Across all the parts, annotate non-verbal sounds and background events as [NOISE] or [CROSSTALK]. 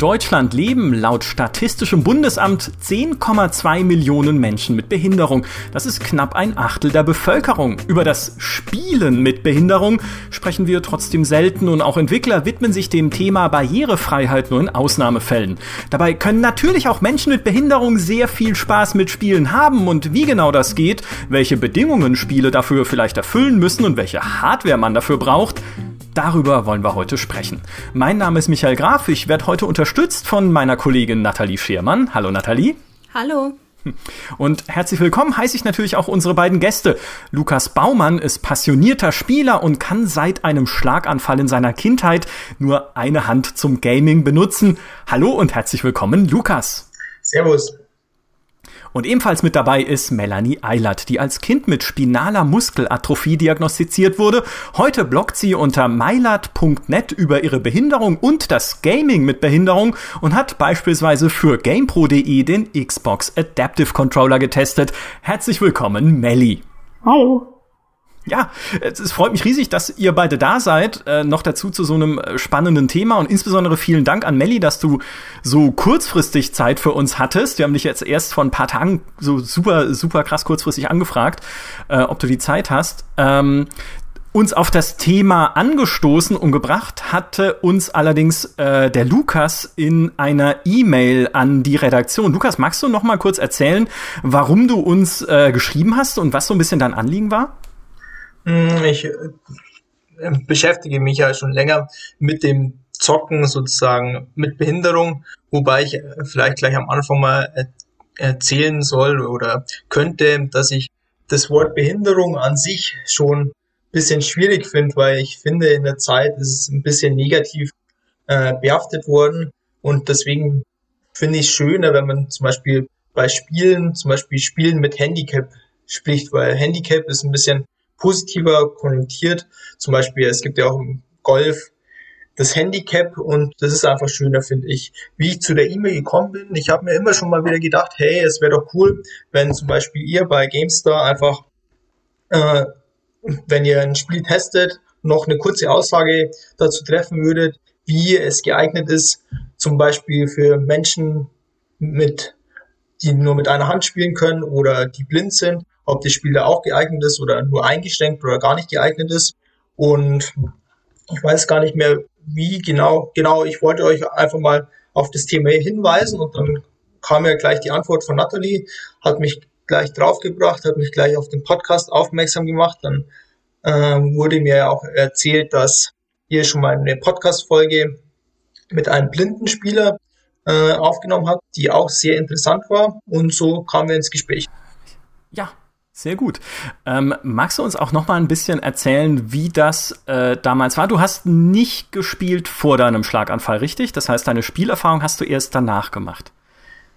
Deutschland leben laut Statistischem Bundesamt 10,2 Millionen Menschen mit Behinderung. Das ist knapp ein Achtel der Bevölkerung. Über das Spielen mit Behinderung sprechen wir trotzdem selten und auch Entwickler widmen sich dem Thema Barrierefreiheit nur in Ausnahmefällen. Dabei können natürlich auch Menschen mit Behinderung sehr viel Spaß mit Spielen haben und wie genau das geht, welche Bedingungen Spiele dafür vielleicht erfüllen müssen und welche Hardware man dafür braucht, Darüber wollen wir heute sprechen. Mein Name ist Michael Graf. Ich werde heute unterstützt von meiner Kollegin Nathalie Schermann. Hallo Nathalie. Hallo. Und herzlich willkommen heiße ich natürlich auch unsere beiden Gäste. Lukas Baumann ist passionierter Spieler und kann seit einem Schlaganfall in seiner Kindheit nur eine Hand zum Gaming benutzen. Hallo und herzlich willkommen, Lukas. Servus. Und ebenfalls mit dabei ist Melanie Eilert, die als Kind mit spinaler Muskelatrophie diagnostiziert wurde. Heute bloggt sie unter mylert.net über ihre Behinderung und das Gaming mit Behinderung und hat beispielsweise für GamePro.de den Xbox Adaptive Controller getestet. Herzlich willkommen, Melly. Hallo. Ja, es freut mich riesig, dass ihr beide da seid. Äh, noch dazu zu so einem äh, spannenden Thema und insbesondere vielen Dank an Melli, dass du so kurzfristig Zeit für uns hattest. Wir haben dich jetzt erst vor ein paar Tagen so super, super krass kurzfristig angefragt, äh, ob du die Zeit hast. Ähm, uns auf das Thema angestoßen und gebracht hatte uns allerdings äh, der Lukas in einer E-Mail an die Redaktion. Lukas, magst du noch mal kurz erzählen, warum du uns äh, geschrieben hast und was so ein bisschen dein Anliegen war? Hm, ich äh, beschäftige mich ja schon länger mit dem Zocken sozusagen mit Behinderung, wobei ich äh, vielleicht gleich am Anfang mal erzählen soll oder könnte, dass ich das Wort Behinderung an sich schon ein bisschen schwierig finde, weil ich finde, in der Zeit ist es ein bisschen negativ äh, behaftet worden. Und deswegen finde ich es schöner, wenn man zum Beispiel bei Spielen, zum Beispiel Spielen mit Handicap spricht, weil Handicap ist ein bisschen positiver konnotiert. Zum Beispiel, es gibt ja auch im Golf das Handicap und das ist einfach schöner, finde ich. Wie ich zu der E-Mail gekommen bin, ich habe mir immer schon mal wieder gedacht, hey, es wäre doch cool, wenn zum Beispiel ihr bei GameStar einfach, äh, wenn ihr ein Spiel testet, noch eine kurze Aussage dazu treffen würdet, wie es geeignet ist, zum Beispiel für Menschen mit, die nur mit einer Hand spielen können oder die blind sind ob das Spiel da auch geeignet ist oder nur eingeschränkt oder gar nicht geeignet ist. Und ich weiß gar nicht mehr, wie genau, genau, ich wollte euch einfach mal auf das Thema hinweisen und dann kam ja gleich die Antwort von Natalie, hat mich gleich draufgebracht, hat mich gleich auf den Podcast aufmerksam gemacht. Dann ähm, wurde mir auch erzählt, dass ihr schon mal eine Podcast-Folge mit einem blinden Spieler äh, aufgenommen habt, die auch sehr interessant war. Und so kamen wir ins Gespräch. Ja, sehr gut. Ähm, magst du uns auch noch mal ein bisschen erzählen, wie das äh, damals war? Du hast nicht gespielt vor deinem Schlaganfall, richtig? Das heißt, deine Spielerfahrung hast du erst danach gemacht.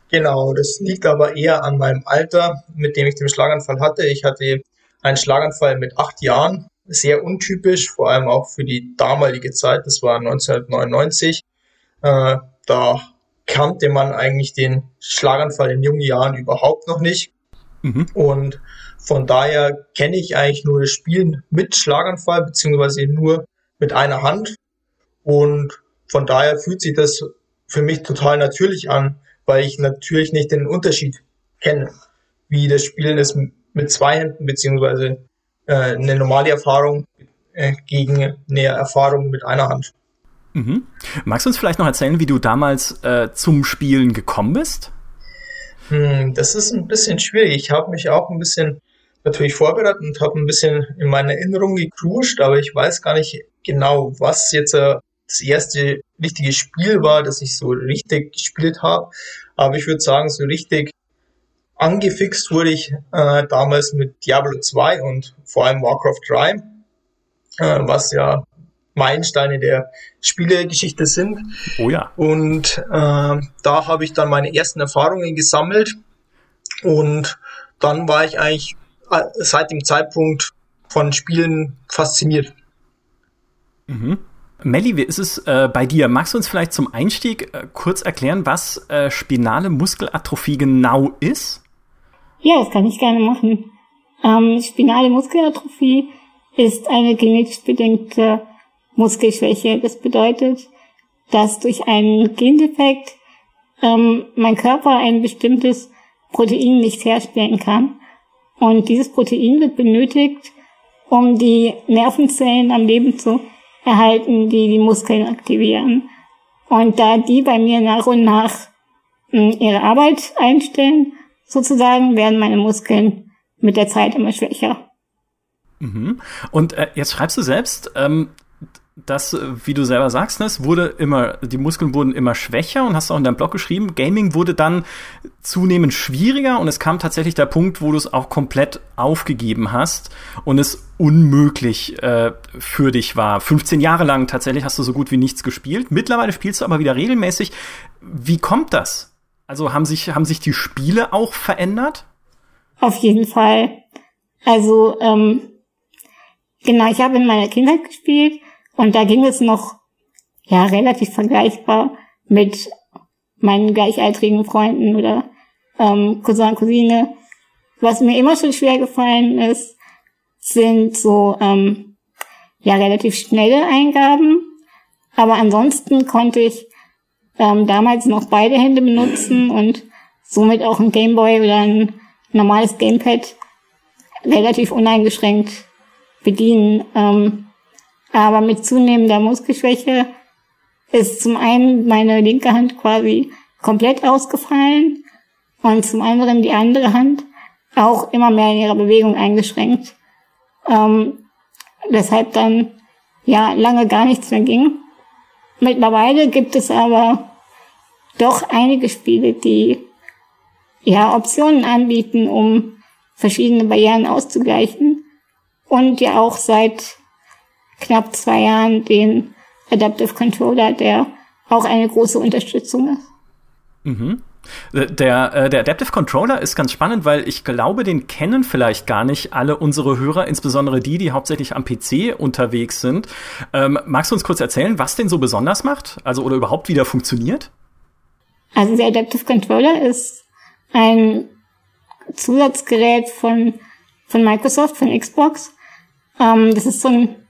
Genau, das liegt aber eher an meinem Alter, mit dem ich den Schlaganfall hatte. Ich hatte einen Schlaganfall mit acht Jahren, sehr untypisch, vor allem auch für die damalige Zeit. Das war 1999. Äh, da kannte man eigentlich den Schlaganfall in jungen Jahren überhaupt noch nicht. Mhm. Und von daher kenne ich eigentlich nur das Spielen mit Schlaganfall, beziehungsweise nur mit einer Hand. Und von daher fühlt sich das für mich total natürlich an, weil ich natürlich nicht den Unterschied kenne, wie das Spielen ist mit zwei Händen, beziehungsweise äh, eine normale Erfahrung äh, gegen eine Erfahrung mit einer Hand. Mhm. Magst du uns vielleicht noch erzählen, wie du damals äh, zum Spielen gekommen bist? Hm, das ist ein bisschen schwierig. Ich habe mich auch ein bisschen natürlich vorbereitet und habe ein bisschen in meiner Erinnerung gekruscht, aber ich weiß gar nicht genau, was jetzt äh, das erste richtige Spiel war, das ich so richtig gespielt habe. Aber ich würde sagen, so richtig angefixt wurde ich äh, damals mit Diablo 2 und vor allem Warcraft 3, äh, was ja Meilensteine der Spielegeschichte sind. Oh ja. Und äh, da habe ich dann meine ersten Erfahrungen gesammelt und dann war ich eigentlich seit dem Zeitpunkt von Spielen fasziniert. Mhm. Melli, wie ist es äh, bei dir? Magst du uns vielleicht zum Einstieg äh, kurz erklären, was äh, spinale Muskelatrophie genau ist? Ja, das kann ich gerne machen. Ähm, spinale Muskelatrophie ist eine genetisch bedingte Muskelschwäche. Das bedeutet, dass durch einen Gendefekt ähm, mein Körper ein bestimmtes Protein nicht herstellen kann. Und dieses Protein wird benötigt, um die Nervenzellen am Leben zu erhalten, die die Muskeln aktivieren. Und da die bei mir nach und nach hm, ihre Arbeit einstellen, sozusagen, werden meine Muskeln mit der Zeit immer schwächer. Mhm. Und äh, jetzt schreibst du selbst, ähm, dass, wie du selber sagst, ne, es wurde immer, die Muskeln wurden immer schwächer und hast auch in deinem Blog geschrieben, Gaming wurde dann zunehmend schwieriger und es kam tatsächlich der Punkt, wo du es auch komplett aufgegeben hast und es unmöglich äh, für dich war. 15 Jahre lang tatsächlich hast du so gut wie nichts gespielt. Mittlerweile spielst du aber wieder regelmäßig. Wie kommt das? Also haben sich, haben sich die Spiele auch verändert? Auf jeden Fall. Also, ähm, genau, ich habe in meiner Kindheit gespielt und da ging es noch ja relativ vergleichbar mit meinen gleichaltrigen Freunden oder ähm, Cousin, Cousine. Was mir immer schon schwer gefallen ist, sind so ähm, ja relativ schnelle Eingaben. Aber ansonsten konnte ich ähm, damals noch beide Hände benutzen und somit auch ein Gameboy oder ein normales Gamepad relativ uneingeschränkt bedienen. Ähm, aber mit zunehmender Muskelschwäche ist zum einen meine linke Hand quasi komplett ausgefallen und zum anderen die andere Hand auch immer mehr in ihrer Bewegung eingeschränkt. Ähm, weshalb dann ja lange gar nichts mehr ging. Mittlerweile gibt es aber doch einige Spiele, die ja Optionen anbieten, um verschiedene Barrieren auszugleichen und ja auch seit knapp zwei Jahren den Adaptive Controller, der auch eine große Unterstützung ist. Mhm. Der, äh, der Adaptive Controller ist ganz spannend, weil ich glaube, den kennen vielleicht gar nicht alle unsere Hörer, insbesondere die, die hauptsächlich am PC unterwegs sind. Ähm, magst du uns kurz erzählen, was den so besonders macht? Also oder überhaupt wieder funktioniert? Also der Adaptive Controller ist ein Zusatzgerät von, von Microsoft, von Xbox. Ähm, das ist so ein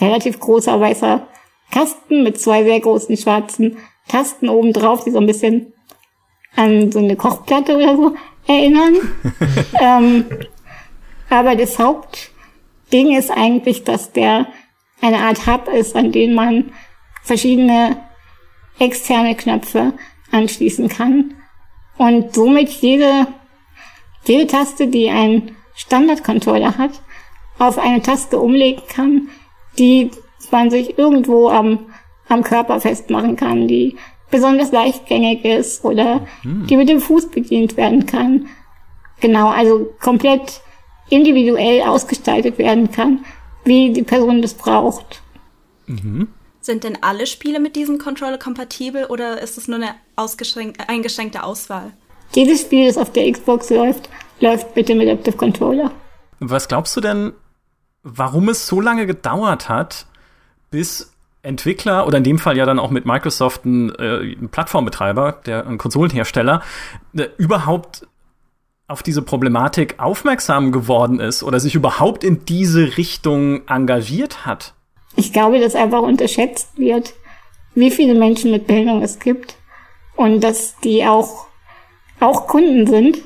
relativ großer weißer Kasten mit zwei sehr großen schwarzen Tasten oben drauf, die so ein bisschen an so eine Kochplatte oder so erinnern. [LAUGHS] ähm, aber das Hauptding ist eigentlich, dass der eine Art Hub ist, an den man verschiedene externe Knöpfe anschließen kann und somit jede, jede Taste, die ein Standard-Controller hat, auf eine Taste umlegen kann, die man sich irgendwo am, am Körper festmachen kann, die besonders leichtgängig ist oder mhm. die mit dem Fuß bedient werden kann. Genau, also komplett individuell ausgestaltet werden kann, wie die Person das braucht. Mhm. Sind denn alle Spiele mit diesem Controller kompatibel oder ist es nur eine eingeschränkte Auswahl? Jedes Spiel, das auf der Xbox läuft, läuft bitte mit Adaptive Controller. Was glaubst du denn, warum es so lange gedauert hat, bis Entwickler oder in dem Fall ja dann auch mit Microsoft ein, äh, ein Plattformbetreiber, der ein Konsolenhersteller, äh, überhaupt auf diese Problematik aufmerksam geworden ist oder sich überhaupt in diese Richtung engagiert hat? Ich glaube, dass einfach unterschätzt wird, wie viele Menschen mit Behinderung es gibt und dass die auch, auch Kunden sind.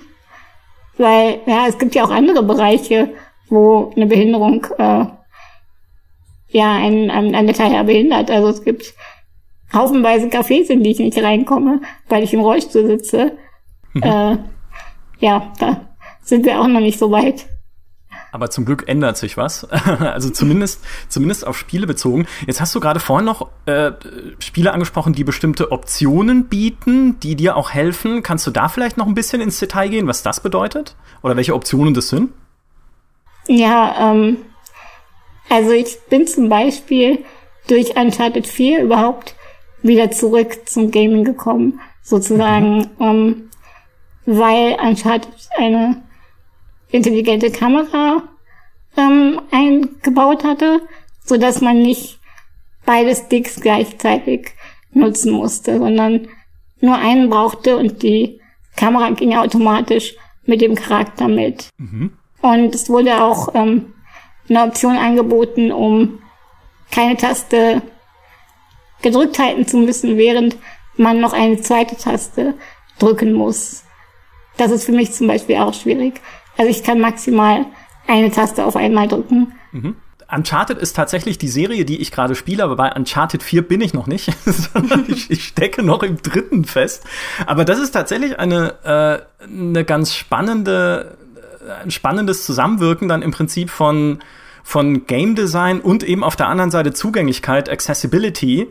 Weil, ja, es gibt ja auch andere Bereiche, wo eine Behinderung äh, ja ein, ein, ein Detail behindert. Also es gibt haufenweise Cafés, in die ich nicht reinkomme, weil ich im Rollstuhl sitze. Mhm. Äh, ja, da sind wir auch noch nicht so weit. Aber zum Glück ändert sich was. [LAUGHS] also zumindest, zumindest auf Spiele bezogen. Jetzt hast du gerade vorhin noch äh, Spiele angesprochen, die bestimmte Optionen bieten, die dir auch helfen. Kannst du da vielleicht noch ein bisschen ins Detail gehen, was das bedeutet? Oder welche Optionen das sind? Ja, ähm, also ich bin zum Beispiel durch Uncharted 4 überhaupt wieder zurück zum Gaming gekommen, sozusagen, mhm. ähm, weil Uncharted eine intelligente Kamera ähm, eingebaut hatte, so dass man nicht beide Sticks gleichzeitig nutzen musste, sondern nur einen brauchte und die Kamera ging automatisch mit dem Charakter mit. Mhm. Und es wurde auch ähm, eine Option angeboten, um keine Taste gedrückt halten zu müssen, während man noch eine zweite Taste drücken muss. Das ist für mich zum Beispiel auch schwierig. Also ich kann maximal eine Taste auf einmal drücken. Mhm. Uncharted ist tatsächlich die Serie, die ich gerade spiele, aber bei Uncharted 4 bin ich noch nicht, [LAUGHS] sondern [LAUGHS] ich, ich, stecke noch im dritten fest. Aber das ist tatsächlich eine, äh, eine ganz spannende, ein spannendes Zusammenwirken dann im Prinzip von, von Game Design und eben auf der anderen Seite Zugänglichkeit, Accessibility.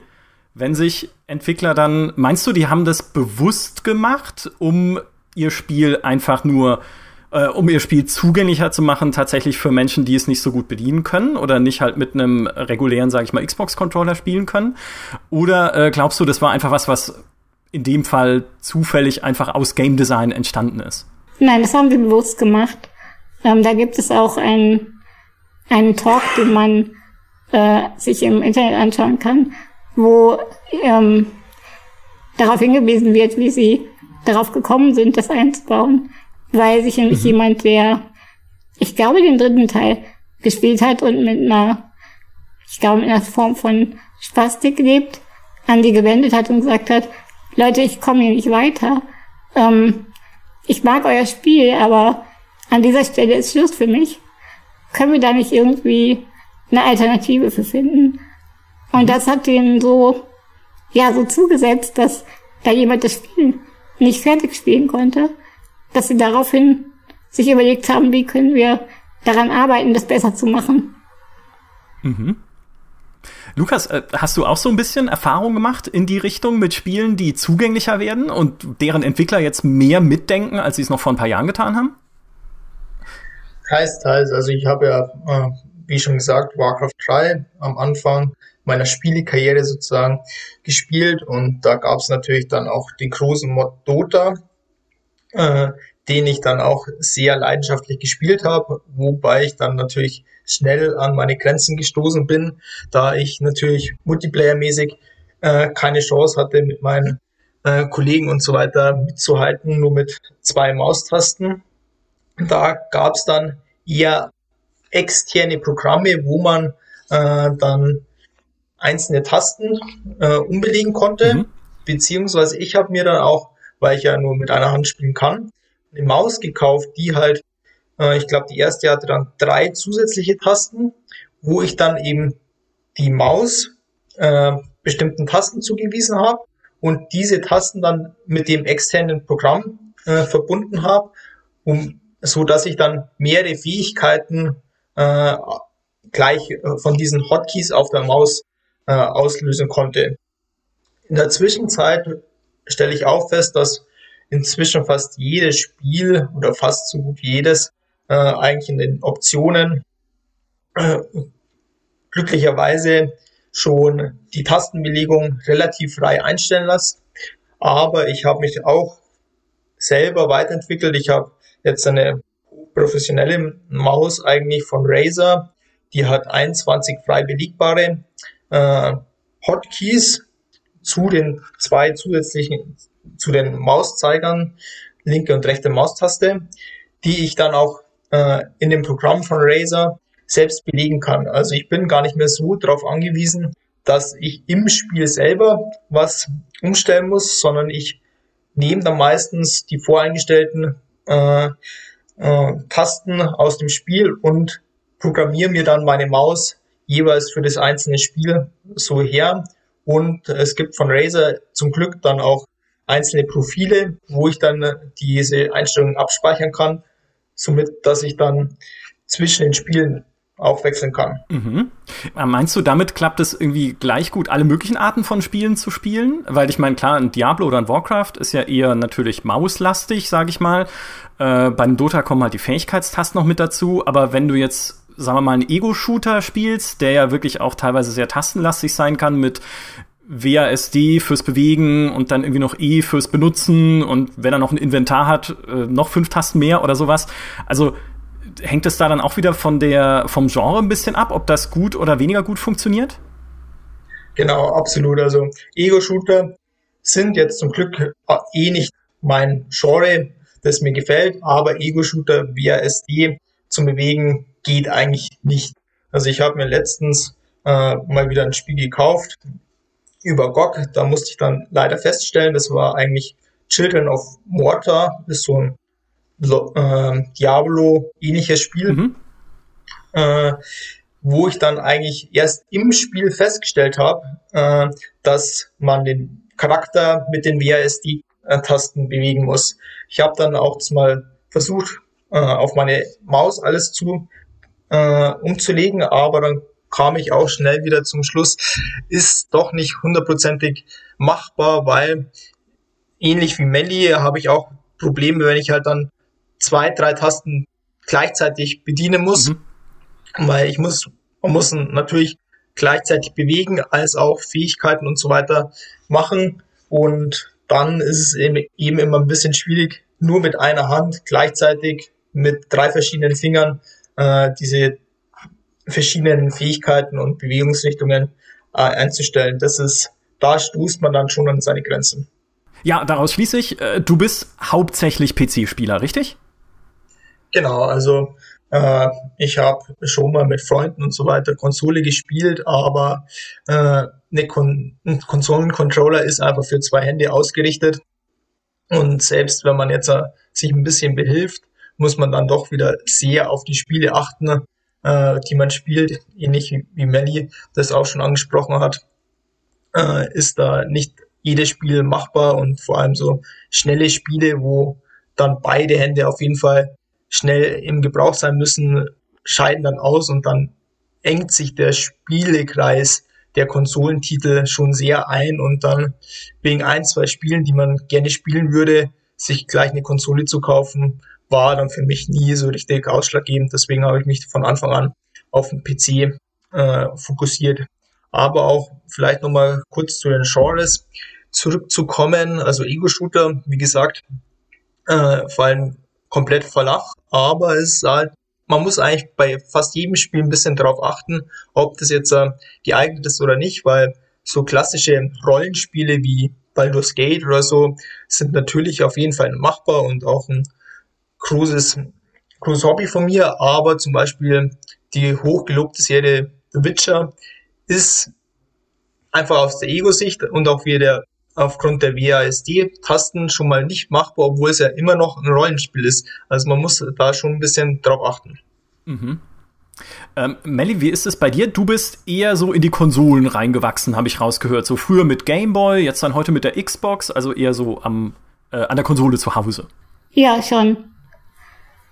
Wenn sich Entwickler dann, meinst du, die haben das bewusst gemacht, um ihr Spiel einfach nur äh, um ihr Spiel zugänglicher zu machen, tatsächlich für Menschen, die es nicht so gut bedienen können oder nicht halt mit einem regulären, sage ich mal, Xbox-Controller spielen können? Oder äh, glaubst du, das war einfach was, was in dem Fall zufällig einfach aus Game Design entstanden ist? Nein, das haben wir bewusst gemacht. Ähm, da gibt es auch einen, einen Talk, den man äh, sich im Internet anschauen kann, wo ähm, darauf hingewiesen wird, wie sie darauf gekommen sind, das einzubauen weil sich nämlich mhm. jemand, der, ich glaube, den dritten Teil gespielt hat und mit einer, ich glaube, mit einer Form von Spastik lebt, an die gewendet hat und gesagt hat, Leute, ich komme hier nicht weiter. Ähm, ich mag euer Spiel, aber an dieser Stelle ist Schluss für mich. Können wir da nicht irgendwie eine Alternative für finden? Und das hat denen so, ja, so zugesetzt, dass da jemand das Spiel nicht fertig spielen konnte dass sie daraufhin sich überlegt haben, wie können wir daran arbeiten, das besser zu machen. Mhm. Lukas, äh, hast du auch so ein bisschen Erfahrung gemacht in die Richtung mit Spielen, die zugänglicher werden und deren Entwickler jetzt mehr mitdenken, als sie es noch vor ein paar Jahren getan haben? Teils, teils. Also ich habe ja, äh, wie schon gesagt, Warcraft 3 am Anfang meiner Spielekarriere sozusagen gespielt und da gab es natürlich dann auch den großen Mod Dota, äh, den ich dann auch sehr leidenschaftlich gespielt habe, wobei ich dann natürlich schnell an meine Grenzen gestoßen bin, da ich natürlich multiplayermäßig äh, keine Chance hatte, mit meinen äh, Kollegen und so weiter mitzuhalten, nur mit zwei Maustasten. Da gab es dann eher externe Programme, wo man äh, dann einzelne Tasten äh, umbelegen konnte, mhm. beziehungsweise ich habe mir dann auch weil ich ja nur mit einer Hand spielen kann. Eine Maus gekauft, die halt, äh, ich glaube, die erste hatte dann drei zusätzliche Tasten, wo ich dann eben die Maus äh, bestimmten Tasten zugewiesen habe und diese Tasten dann mit dem externen Programm äh, verbunden habe, um so dass ich dann mehrere Fähigkeiten äh, gleich äh, von diesen Hotkeys auf der Maus äh, auslösen konnte. In der Zwischenzeit stelle ich auch fest, dass inzwischen fast jedes Spiel oder fast so gut jedes äh, eigentlich in den Optionen äh, glücklicherweise schon die Tastenbelegung relativ frei einstellen lässt. Aber ich habe mich auch selber weiterentwickelt. Ich habe jetzt eine professionelle Maus eigentlich von Razer. Die hat 21 frei belegbare äh, Hotkeys zu den zwei zusätzlichen, zu den Mauszeigern, linke und rechte Maustaste, die ich dann auch äh, in dem Programm von Razer selbst belegen kann. Also ich bin gar nicht mehr so darauf angewiesen, dass ich im Spiel selber was umstellen muss, sondern ich nehme dann meistens die voreingestellten äh, äh, Tasten aus dem Spiel und programmiere mir dann meine Maus jeweils für das einzelne Spiel so her und es gibt von Razer zum Glück dann auch einzelne Profile, wo ich dann äh, diese Einstellungen abspeichern kann, somit, dass ich dann zwischen den Spielen auch wechseln kann. Mhm. Äh, meinst du, damit klappt es irgendwie gleich gut, alle möglichen Arten von Spielen zu spielen? Weil ich meine, klar, ein Diablo oder ein Warcraft ist ja eher natürlich mauslastig, sage ich mal. Äh, beim Dota kommen halt die Fähigkeitstasten noch mit dazu. Aber wenn du jetzt sagen wir mal, einen Ego-Shooter spielst, der ja wirklich auch teilweise sehr tastenlastig sein kann mit WASD fürs Bewegen und dann irgendwie noch E fürs Benutzen und wenn er noch ein Inventar hat, äh, noch fünf Tasten mehr oder sowas. Also hängt es da dann auch wieder von der, vom Genre ein bisschen ab, ob das gut oder weniger gut funktioniert? Genau, absolut. Also Ego-Shooter sind jetzt zum Glück eh nicht mein Genre, das mir gefällt, aber Ego-Shooter WASD zum Bewegen geht eigentlich nicht. Also ich habe mir letztens äh, mal wieder ein Spiel gekauft, über GOG. Da musste ich dann leider feststellen, das war eigentlich Children of Mortar, ist so ein äh, Diablo-ähnliches Spiel, mhm. äh, wo ich dann eigentlich erst im Spiel festgestellt habe, äh, dass man den Charakter mit den WASD-Tasten bewegen muss. Ich habe dann auch mal versucht, äh, auf meine Maus alles zu äh, umzulegen, aber dann kam ich auch schnell wieder zum Schluss, ist doch nicht hundertprozentig machbar, weil ähnlich wie Melly habe ich auch Probleme, wenn ich halt dann zwei, drei Tasten gleichzeitig bedienen muss, mhm. weil ich muss, man muss natürlich gleichzeitig bewegen, als auch Fähigkeiten und so weiter machen und dann ist es eben, eben immer ein bisschen schwierig, nur mit einer Hand gleichzeitig mit drei verschiedenen Fingern äh, diese verschiedenen Fähigkeiten und Bewegungsrichtungen äh, einzustellen. Das ist, da stoßt man dann schon an seine Grenzen. Ja, daraus schließe ich, äh, du bist hauptsächlich PC-Spieler, richtig? Genau, also äh, ich habe schon mal mit Freunden und so weiter Konsole gespielt, aber äh, eine Kon ein Konsolencontroller ist einfach für zwei Hände ausgerichtet. Und selbst wenn man jetzt äh, sich ein bisschen behilft, muss man dann doch wieder sehr auf die Spiele achten, äh, die man spielt, ähnlich wie, wie Melly das auch schon angesprochen hat, äh, ist da nicht jedes Spiel machbar und vor allem so schnelle Spiele, wo dann beide Hände auf jeden Fall schnell im Gebrauch sein müssen, scheiden dann aus und dann engt sich der Spielekreis der Konsolentitel schon sehr ein und dann wegen ein, zwei Spielen, die man gerne spielen würde, sich gleich eine Konsole zu kaufen, war dann für mich nie so richtig ausschlaggebend. Deswegen habe ich mich von Anfang an auf den PC äh, fokussiert. Aber auch vielleicht nochmal kurz zu den Genres zurückzukommen. Also Ego-Shooter, wie gesagt, äh, fallen komplett flach, aber es ist halt, man muss eigentlich bei fast jedem Spiel ein bisschen drauf achten, ob das jetzt äh, geeignet ist oder nicht, weil so klassische Rollenspiele wie Baldur's Gate oder so sind natürlich auf jeden Fall machbar und auch ein großes, großes Hobby von mir, aber zum Beispiel die hochgelobte Serie The Witcher ist einfach aus der Ego-Sicht und auch wie der aufgrund der WASD-Tasten schon mal nicht machbar, obwohl es ja immer noch ein Rollenspiel ist. Also man muss da schon ein bisschen drauf achten. Mhm. Ähm, Melly, wie ist es bei dir? Du bist eher so in die Konsolen reingewachsen, habe ich rausgehört. So früher mit Game Boy, jetzt dann heute mit der Xbox, also eher so am, äh, an der Konsole zu Hause. Ja, schon.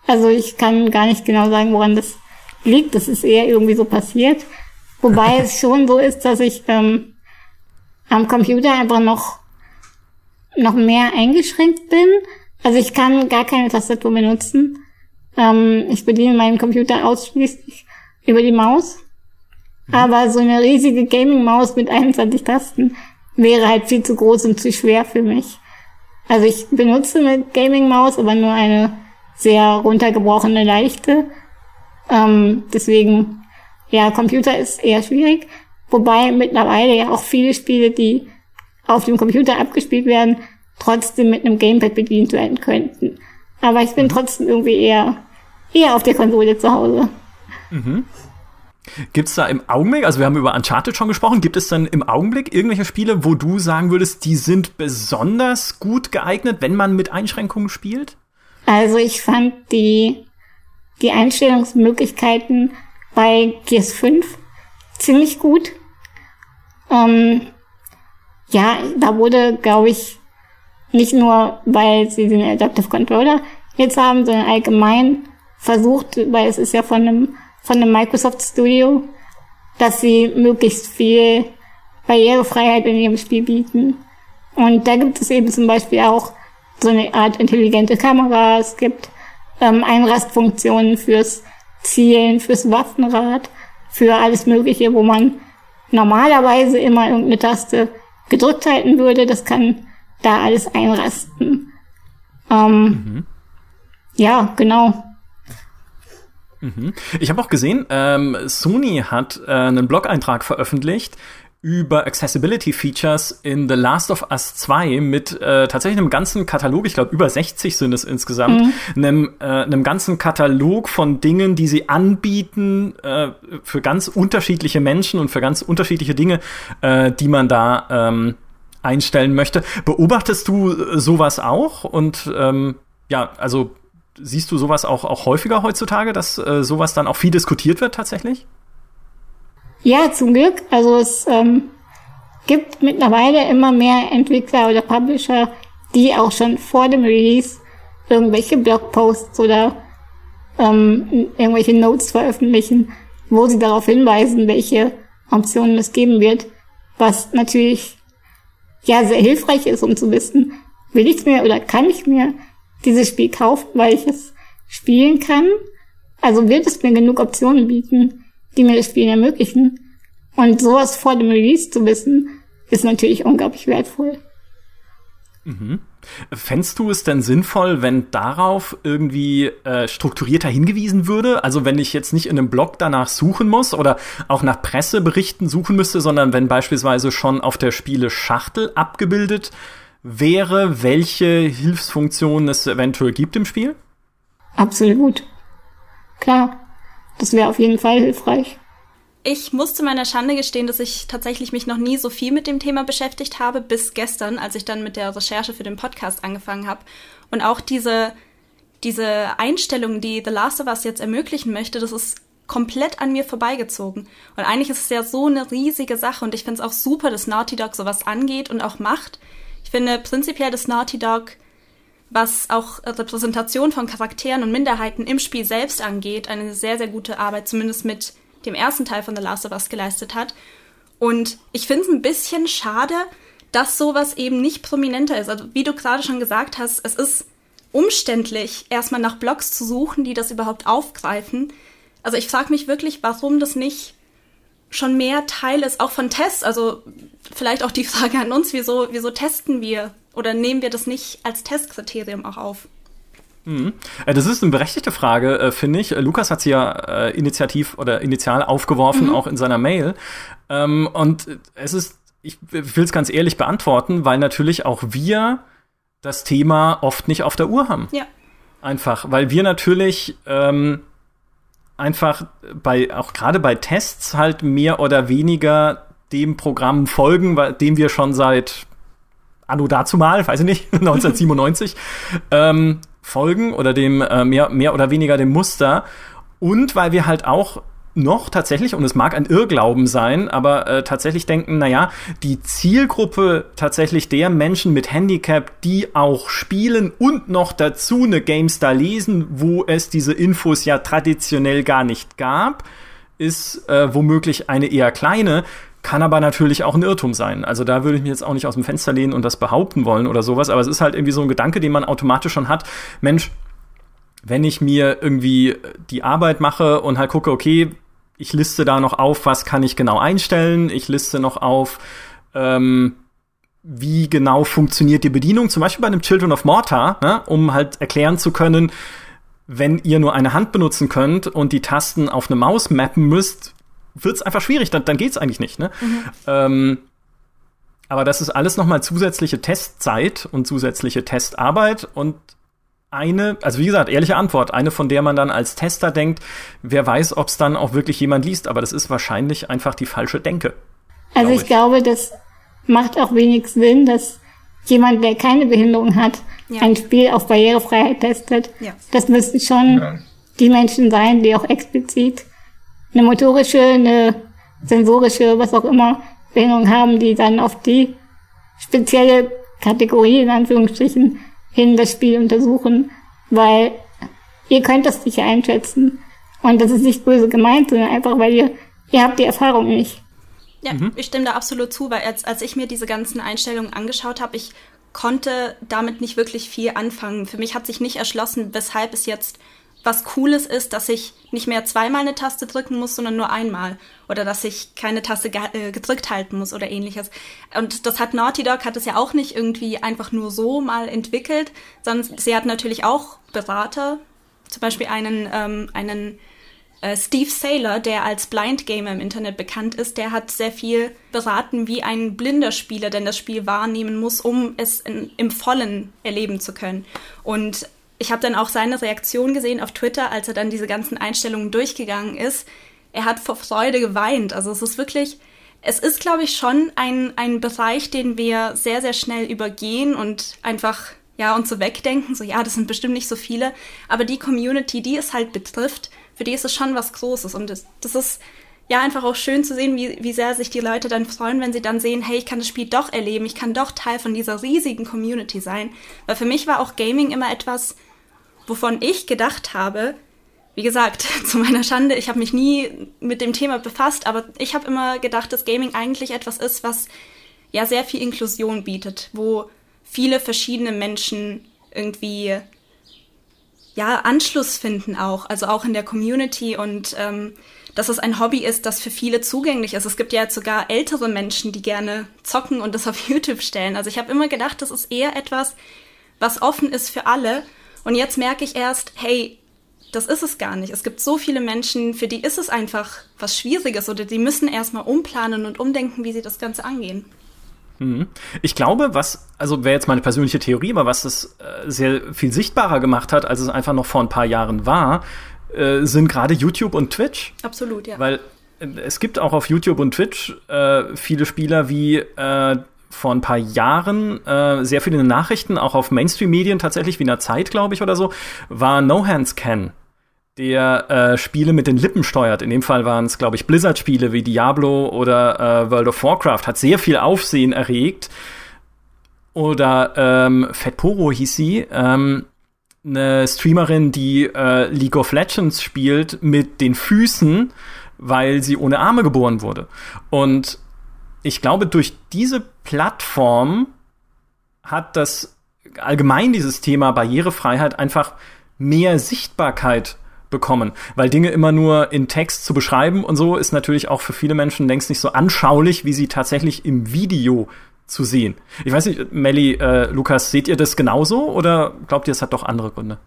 Also ich kann gar nicht genau sagen, woran das liegt. Das ist eher irgendwie so passiert. Wobei [LAUGHS] es schon so ist, dass ich ähm, am Computer einfach noch, noch mehr eingeschränkt bin. Also ich kann gar keine Tastatur benutzen. Ähm, ich bediene meinen Computer ausschließlich über die Maus. Aber so eine riesige Gaming-Maus mit 21 Tasten wäre halt viel zu groß und zu schwer für mich. Also ich benutze eine Gaming-Maus, aber nur eine sehr runtergebrochene, leichte. Ähm, deswegen, ja, Computer ist eher schwierig. Wobei mittlerweile ja auch viele Spiele, die auf dem Computer abgespielt werden, trotzdem mit einem Gamepad bedient werden könnten. Aber ich bin mhm. trotzdem irgendwie eher, eher auf der Konsole zu Hause. Mhm. Gibt es da im Augenblick, also wir haben über Uncharted schon gesprochen, gibt es dann im Augenblick irgendwelche Spiele, wo du sagen würdest, die sind besonders gut geeignet, wenn man mit Einschränkungen spielt? Also ich fand die, die Einstellungsmöglichkeiten bei Gears 5 ziemlich gut. Ähm, ja, da wurde, glaube ich, nicht nur, weil sie den Adaptive Controller jetzt haben, sondern allgemein versucht, weil es ist ja von einem, von einem Microsoft Studio, dass sie möglichst viel Barrierefreiheit in ihrem Spiel bieten. Und da gibt es eben zum Beispiel auch so eine Art intelligente Kamera, es gibt ähm, Einrastfunktionen fürs Zielen, fürs Waffenrad, für alles Mögliche, wo man normalerweise immer irgendeine Taste gedrückt halten würde, das kann da alles einrasten. Ähm, mhm. Ja, genau. Mhm. Ich habe auch gesehen, ähm, Sony hat äh, einen Blog-Eintrag veröffentlicht über Accessibility Features in The Last of Us 2 mit äh, tatsächlich einem ganzen Katalog, ich glaube über 60 sind es insgesamt, mhm. einem, äh, einem ganzen Katalog von Dingen, die sie anbieten äh, für ganz unterschiedliche Menschen und für ganz unterschiedliche Dinge, äh, die man da ähm, einstellen möchte. Beobachtest du sowas auch? Und ähm, ja, also siehst du sowas auch, auch häufiger heutzutage, dass äh, sowas dann auch viel diskutiert wird tatsächlich? Ja, zum Glück. Also es ähm, gibt mittlerweile immer mehr Entwickler oder Publisher, die auch schon vor dem Release irgendwelche Blogposts oder ähm, irgendwelche Notes veröffentlichen, wo sie darauf hinweisen, welche Optionen es geben wird, was natürlich ja sehr hilfreich ist, um zu wissen, will ich mir oder kann ich mir dieses Spiel kaufen, weil ich es spielen kann. Also wird es mir genug Optionen bieten, die mir das Spielen ermöglichen. Und sowas vor dem Release zu wissen, ist natürlich unglaublich wertvoll. Mhm. Fändst du es denn sinnvoll, wenn darauf irgendwie äh, strukturierter hingewiesen würde? Also wenn ich jetzt nicht in einem Blog danach suchen muss oder auch nach Presseberichten suchen müsste, sondern wenn beispielsweise schon auf der Spiele Schachtel abgebildet wäre, welche Hilfsfunktionen es eventuell gibt im Spiel? Absolut. Klar. Das wäre auf jeden Fall hilfreich. Ich muss zu meiner Schande gestehen, dass ich tatsächlich mich noch nie so viel mit dem Thema beschäftigt habe, bis gestern, als ich dann mit der Recherche für den Podcast angefangen habe. Und auch diese, diese Einstellung, die The Last of Us jetzt ermöglichen möchte, das ist komplett an mir vorbeigezogen. Und eigentlich ist es ja so eine riesige Sache und ich finde es auch super, dass Naughty Dog sowas angeht und auch macht. Ich finde prinzipiell, dass Naughty Dog was auch Repräsentation von Charakteren und Minderheiten im Spiel selbst angeht, eine sehr, sehr gute Arbeit, zumindest mit dem ersten Teil von The Last of Us geleistet hat. Und ich finde es ein bisschen schade, dass sowas eben nicht prominenter ist. Also wie du gerade schon gesagt hast, es ist umständlich, erstmal nach Blogs zu suchen, die das überhaupt aufgreifen. Also ich frage mich wirklich, warum das nicht schon mehr Teil ist, auch von Tests. Also vielleicht auch die Frage an uns, wieso, wieso testen wir oder nehmen wir das nicht als Testkriterium auch auf? Mhm. Äh, das ist eine berechtigte Frage, äh, finde ich. Lukas hat sie ja äh, initiativ oder initial aufgeworfen, mhm. auch in seiner Mail. Ähm, und es ist, ich will es ganz ehrlich beantworten, weil natürlich auch wir das Thema oft nicht auf der Uhr haben. Ja. Einfach, weil wir natürlich ähm, einfach bei, auch gerade bei Tests halt mehr oder weniger dem Programm folgen, dem wir schon seit anno dazu mal, weiß ich nicht, [LAUGHS] 1997, ähm, folgen oder dem äh, mehr, mehr oder weniger dem Muster. Und weil wir halt auch noch tatsächlich, und es mag ein Irrglauben sein, aber äh, tatsächlich denken, naja, die Zielgruppe tatsächlich der Menschen mit Handicap, die auch spielen und noch dazu eine GameStar lesen, wo es diese Infos ja traditionell gar nicht gab, ist äh, womöglich eine eher kleine. Kann aber natürlich auch ein Irrtum sein. Also da würde ich mich jetzt auch nicht aus dem Fenster lehnen und das behaupten wollen oder sowas. Aber es ist halt irgendwie so ein Gedanke, den man automatisch schon hat. Mensch, wenn ich mir irgendwie die Arbeit mache und halt gucke, okay, ich liste da noch auf, was kann ich genau einstellen. Ich liste noch auf, ähm, wie genau funktioniert die Bedienung, zum Beispiel bei einem Children of Mortar, ne, um halt erklären zu können, wenn ihr nur eine Hand benutzen könnt und die Tasten auf eine Maus mappen müsst, wird es einfach schwierig, dann, dann geht es eigentlich nicht. Ne? Mhm. Ähm, aber das ist alles nochmal zusätzliche Testzeit und zusätzliche Testarbeit und eine, also wie gesagt, ehrliche Antwort, eine, von der man dann als Tester denkt, wer weiß, ob es dann auch wirklich jemand liest, aber das ist wahrscheinlich einfach die falsche Denke. Also glaub ich. ich glaube, das macht auch wenig Sinn, dass jemand, der keine Behinderung hat, ja. ein Spiel auf Barrierefreiheit testet. Ja. Das müssten schon ja. die Menschen sein, die auch explizit eine motorische, eine sensorische, was auch immer, Behinderung haben, die dann auf die spezielle Kategorie, in Anführungsstrichen, hin das Spiel untersuchen, weil ihr könnt das nicht einschätzen. Und das ist nicht böse gemeint, sondern einfach, weil ihr, ihr habt die Erfahrung nicht. Ja, mhm. ich stimme da absolut zu, weil als, als ich mir diese ganzen Einstellungen angeschaut habe, ich konnte damit nicht wirklich viel anfangen. Für mich hat sich nicht erschlossen, weshalb es jetzt was Cooles ist, dass ich nicht mehr zweimal eine Taste drücken muss, sondern nur einmal. Oder dass ich keine Taste ge äh, gedrückt halten muss oder ähnliches. Und das hat Naughty Dog, hat es ja auch nicht irgendwie einfach nur so mal entwickelt, sondern sie hat natürlich auch Berater, zum Beispiel einen, ähm, einen Äh, Steve Saylor, der als Blind Gamer im Internet bekannt ist, der hat sehr viel beraten, wie ein blinder Spieler denn das Spiel wahrnehmen muss, um es in, im Vollen erleben zu können. Und ich habe dann auch seine Reaktion gesehen auf Twitter, als er dann diese ganzen Einstellungen durchgegangen ist. Er hat vor Freude geweint. Also es ist wirklich, es ist, glaube ich, schon ein, ein Bereich, den wir sehr, sehr schnell übergehen und einfach, ja, uns so wegdenken. So, ja, das sind bestimmt nicht so viele. Aber die Community, die es halt betrifft, für die ist es schon was Großes. Und das, das ist ja einfach auch schön zu sehen, wie, wie sehr sich die Leute dann freuen, wenn sie dann sehen, hey, ich kann das Spiel doch erleben, ich kann doch Teil von dieser riesigen Community sein. Weil für mich war auch Gaming immer etwas, wovon ich gedacht habe, wie gesagt, [LAUGHS] zu meiner Schande, ich habe mich nie mit dem Thema befasst, aber ich habe immer gedacht, dass Gaming eigentlich etwas ist, was ja sehr viel Inklusion bietet, wo viele verschiedene Menschen irgendwie ja, Anschluss finden auch, also auch in der Community und ähm, dass es ein Hobby ist, das für viele zugänglich ist. Es gibt ja sogar ältere Menschen, die gerne zocken und das auf [LAUGHS] YouTube stellen. Also ich habe immer gedacht, das ist eher etwas, was offen ist für alle. Und jetzt merke ich erst, hey, das ist es gar nicht. Es gibt so viele Menschen, für die ist es einfach was Schwieriges oder die müssen erstmal umplanen und umdenken, wie sie das Ganze angehen. Mhm. Ich glaube, was, also wäre jetzt meine persönliche Theorie, aber was es äh, sehr viel sichtbarer gemacht hat, als es einfach noch vor ein paar Jahren war, äh, sind gerade YouTube und Twitch. Absolut, ja. Weil äh, es gibt auch auf YouTube und Twitch äh, viele Spieler wie äh, vor ein paar Jahren äh, sehr viele Nachrichten, auch auf Mainstream-Medien tatsächlich, wie in der Zeit, glaube ich, oder so, war No Hands Can der äh, Spiele mit den Lippen steuert. In dem Fall waren es, glaube ich, Blizzard-Spiele wie Diablo oder äh, World of Warcraft. Hat sehr viel Aufsehen erregt. Oder ähm, Fetporo hieß sie, ähm, eine Streamerin, die äh, League of Legends spielt mit den Füßen, weil sie ohne Arme geboren wurde. Und ich glaube, durch diese Plattform hat das allgemein dieses Thema Barrierefreiheit einfach mehr Sichtbarkeit bekommen. Weil Dinge immer nur in Text zu beschreiben und so ist natürlich auch für viele Menschen längst nicht so anschaulich, wie sie tatsächlich im Video zu sehen. Ich weiß nicht, Melly, äh, Lukas, seht ihr das genauso oder glaubt ihr, es hat doch andere Gründe?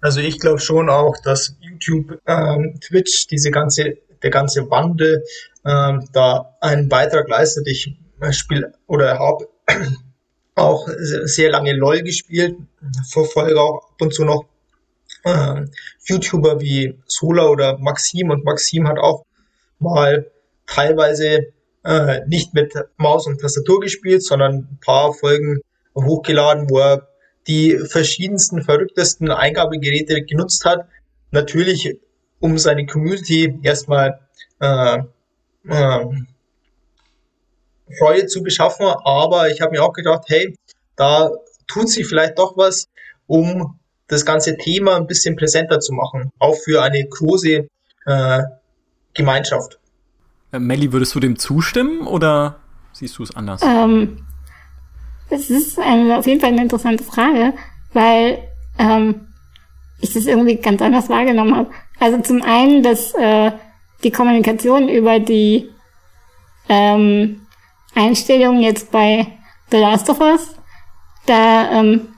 Also ich glaube schon auch, dass YouTube, ähm, Twitch, diese ganze, der ganze Wandel ähm, da einen Beitrag leistet. Ich spiele oder habe [CLEARS THROAT] auch sehr lange LOL gespielt, verfolge auch ab und zu noch äh, YouTuber wie Sola oder Maxim und Maxim hat auch mal teilweise äh, nicht mit Maus und Tastatur gespielt, sondern ein paar Folgen hochgeladen, wo er die verschiedensten, verrücktesten Eingabegeräte genutzt hat. Natürlich, um seine Community erstmal äh, äh, Freude zu beschaffen, aber ich habe mir auch gedacht, hey, da tut sich vielleicht doch was, um das ganze Thema ein bisschen präsenter zu machen, auch für eine große äh, Gemeinschaft. Äh, Melli, würdest du dem zustimmen oder siehst du es anders? Ähm, das ist eine, auf jeden Fall eine interessante Frage, weil ähm, ich das irgendwie ganz anders wahrgenommen habe. Also zum einen, dass äh, die Kommunikation über die ähm, Einstellungen jetzt bei The Last of Us, da ähm,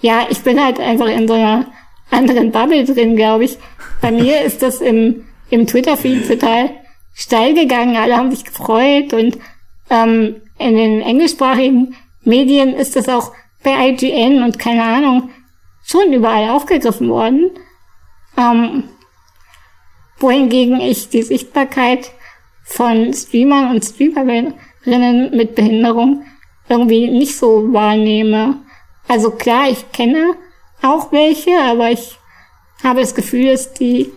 ja, ich bin halt einfach in so einer anderen Bubble drin, glaube ich. Bei mir [LAUGHS] ist das im, im Twitter-Feed total steil gegangen. Alle haben sich gefreut und ähm, in den englischsprachigen Medien ist das auch bei IGN und keine Ahnung schon überall aufgegriffen worden. Ähm, wohingegen ich die Sichtbarkeit von Streamern und Streamerinnen mit Behinderung irgendwie nicht so wahrnehme. Also klar, ich kenne auch welche, aber ich habe das Gefühl, dass die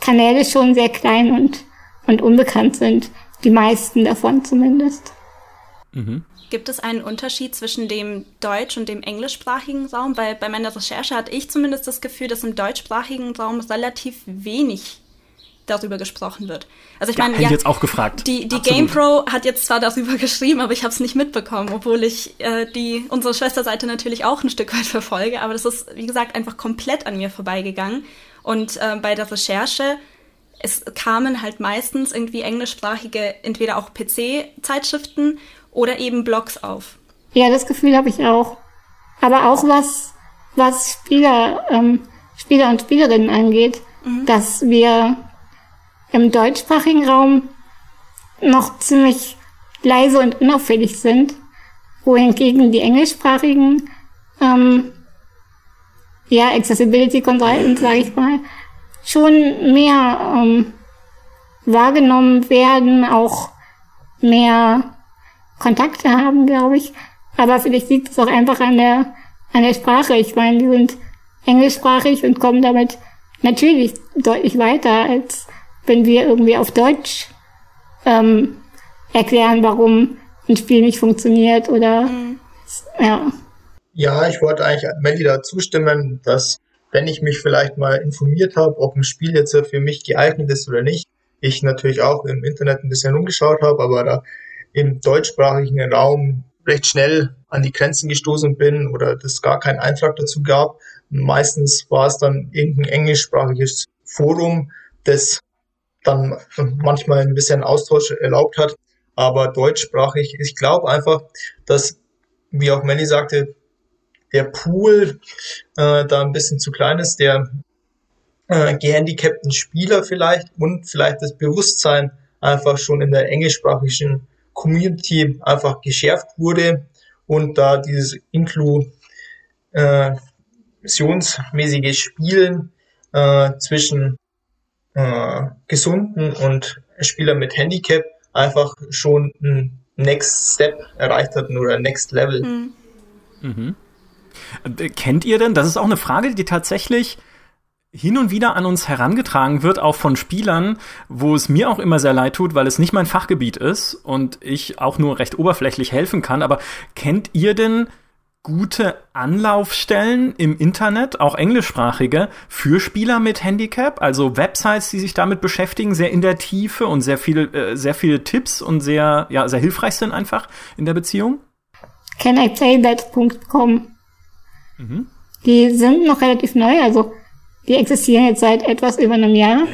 Kanäle schon sehr klein und, und unbekannt sind. Die meisten davon zumindest. Mhm. Gibt es einen Unterschied zwischen dem deutsch- und dem englischsprachigen Raum? Weil bei meiner Recherche hatte ich zumindest das Gefühl, dass im deutschsprachigen Raum relativ wenig darüber gesprochen wird. Also ich ja, meine, ja, jetzt auch gefragt. Die, die GamePro hat jetzt zwar darüber geschrieben, aber ich habe es nicht mitbekommen, obwohl ich äh, die unsere Schwesterseite natürlich auch ein Stück weit verfolge. Aber das ist wie gesagt einfach komplett an mir vorbeigegangen. Und äh, bei der Recherche es kamen halt meistens irgendwie englischsprachige, entweder auch PC-Zeitschriften oder eben Blogs auf. Ja, das Gefühl habe ich auch. Aber auch was was Spieler ähm, Spieler und Spielerinnen angeht mhm. dass wir im deutschsprachigen Raum noch ziemlich leise und unauffällig sind, wohingegen die englischsprachigen ähm, ja, Accessibility Consultants, sage ich mal, schon mehr ähm, wahrgenommen werden, auch mehr Kontakte haben, glaube ich. Aber vielleicht liegt es auch einfach an der, an der Sprache. Ich meine, die sind englischsprachig und kommen damit natürlich deutlich weiter, als wenn wir irgendwie auf Deutsch ähm, erklären, warum ein Spiel nicht funktioniert oder mhm. ja. Ja, ich wollte eigentlich Melly da zustimmen, dass wenn ich mich vielleicht mal informiert habe, ob ein Spiel jetzt für mich geeignet ist oder nicht, ich natürlich auch im Internet ein bisschen rumgeschaut habe, aber da im deutschsprachigen Raum recht schnell an die Grenzen gestoßen bin oder das gar keinen Eintrag dazu gab. Meistens war es dann irgendein englischsprachiges Forum, das dann manchmal ein bisschen Austausch erlaubt hat, aber deutschsprachig. Ich glaube einfach, dass, wie auch Melly sagte, der Pool äh, da ein bisschen zu klein ist, der äh, gehandicapten Spieler vielleicht und vielleicht das Bewusstsein einfach schon in der englischsprachigen Community einfach geschärft wurde und da dieses inklusionsmäßige Spielen äh, zwischen äh, gesunden und Spielern mit Handicap einfach schon ein Next Step erreicht hatten oder Next Level. Mhm. Mhm. Kennt ihr denn, das ist auch eine Frage, die tatsächlich hin und wieder an uns herangetragen wird, auch von Spielern, wo es mir auch immer sehr leid tut, weil es nicht mein Fachgebiet ist und ich auch nur recht oberflächlich helfen kann. Aber kennt ihr denn gute Anlaufstellen im Internet, auch englischsprachige, für Spieler mit Handicap? Also Websites, die sich damit beschäftigen, sehr in der Tiefe und sehr viele, äh, sehr viele Tipps und sehr, ja, sehr hilfreich sind einfach in der Beziehung? Caniplaythat.com. Mhm. Die sind noch relativ neu, also die existieren jetzt seit etwas über einem Jahr.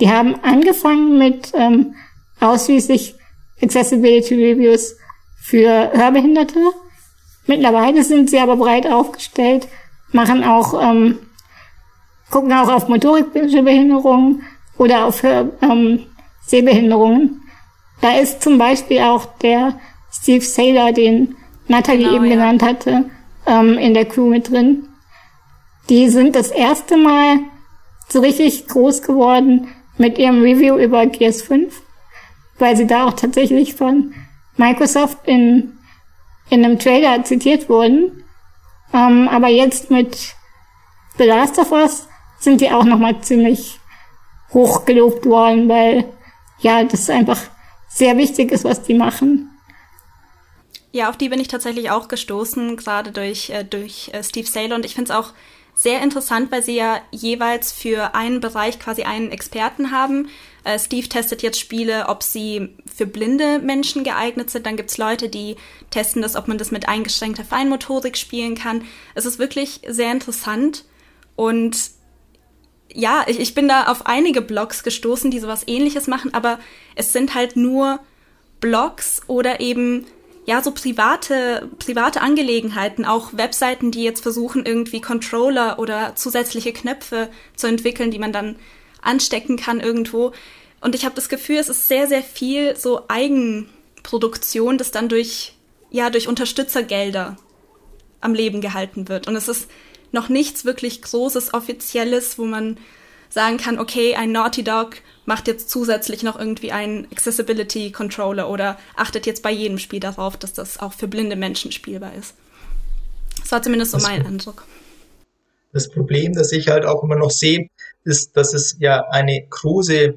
Die haben angefangen mit ähm, ausschließlich Accessibility Reviews für Hörbehinderte. Mittlerweile sind sie aber breit aufgestellt, machen auch, ähm, gucken auch auf motorikische Behinderungen oder auf ähm, Sehbehinderungen. Da ist zum Beispiel auch der Steve Saylor, den Natalie genau, eben ja. genannt hatte, ähm, in der Crew mit drin. Die sind das erste Mal so richtig groß geworden mit ihrem Review über GS5, weil sie da auch tatsächlich von Microsoft in, in einem Trailer zitiert wurden. Ähm, aber jetzt mit The Last of Us sind die auch nochmal ziemlich hoch gelobt worden, weil ja, das einfach sehr wichtig ist, was die machen. Ja, auf die bin ich tatsächlich auch gestoßen, gerade durch, äh, durch äh, Steve Saylor. Und ich finde es auch sehr interessant, weil sie ja jeweils für einen Bereich quasi einen Experten haben. Äh, Steve testet jetzt Spiele, ob sie für blinde Menschen geeignet sind. Dann gibt's Leute, die testen das, ob man das mit eingeschränkter Feinmotorik spielen kann. Es ist wirklich sehr interessant. Und ja, ich, ich bin da auf einige Blogs gestoßen, die sowas ähnliches machen, aber es sind halt nur Blogs oder eben ja, so private, private Angelegenheiten, auch Webseiten, die jetzt versuchen, irgendwie Controller oder zusätzliche Knöpfe zu entwickeln, die man dann anstecken kann irgendwo. Und ich habe das Gefühl, es ist sehr, sehr viel so Eigenproduktion, das dann durch, ja, durch Unterstützergelder am Leben gehalten wird. Und es ist noch nichts wirklich Großes, Offizielles, wo man sagen kann, okay, ein Naughty Dog macht jetzt zusätzlich noch irgendwie einen Accessibility Controller oder achtet jetzt bei jedem Spiel darauf, dass das auch für blinde Menschen spielbar ist. Das war zumindest so mein Eindruck. Das Problem, das ich halt auch immer noch sehe, ist, dass es ja eine große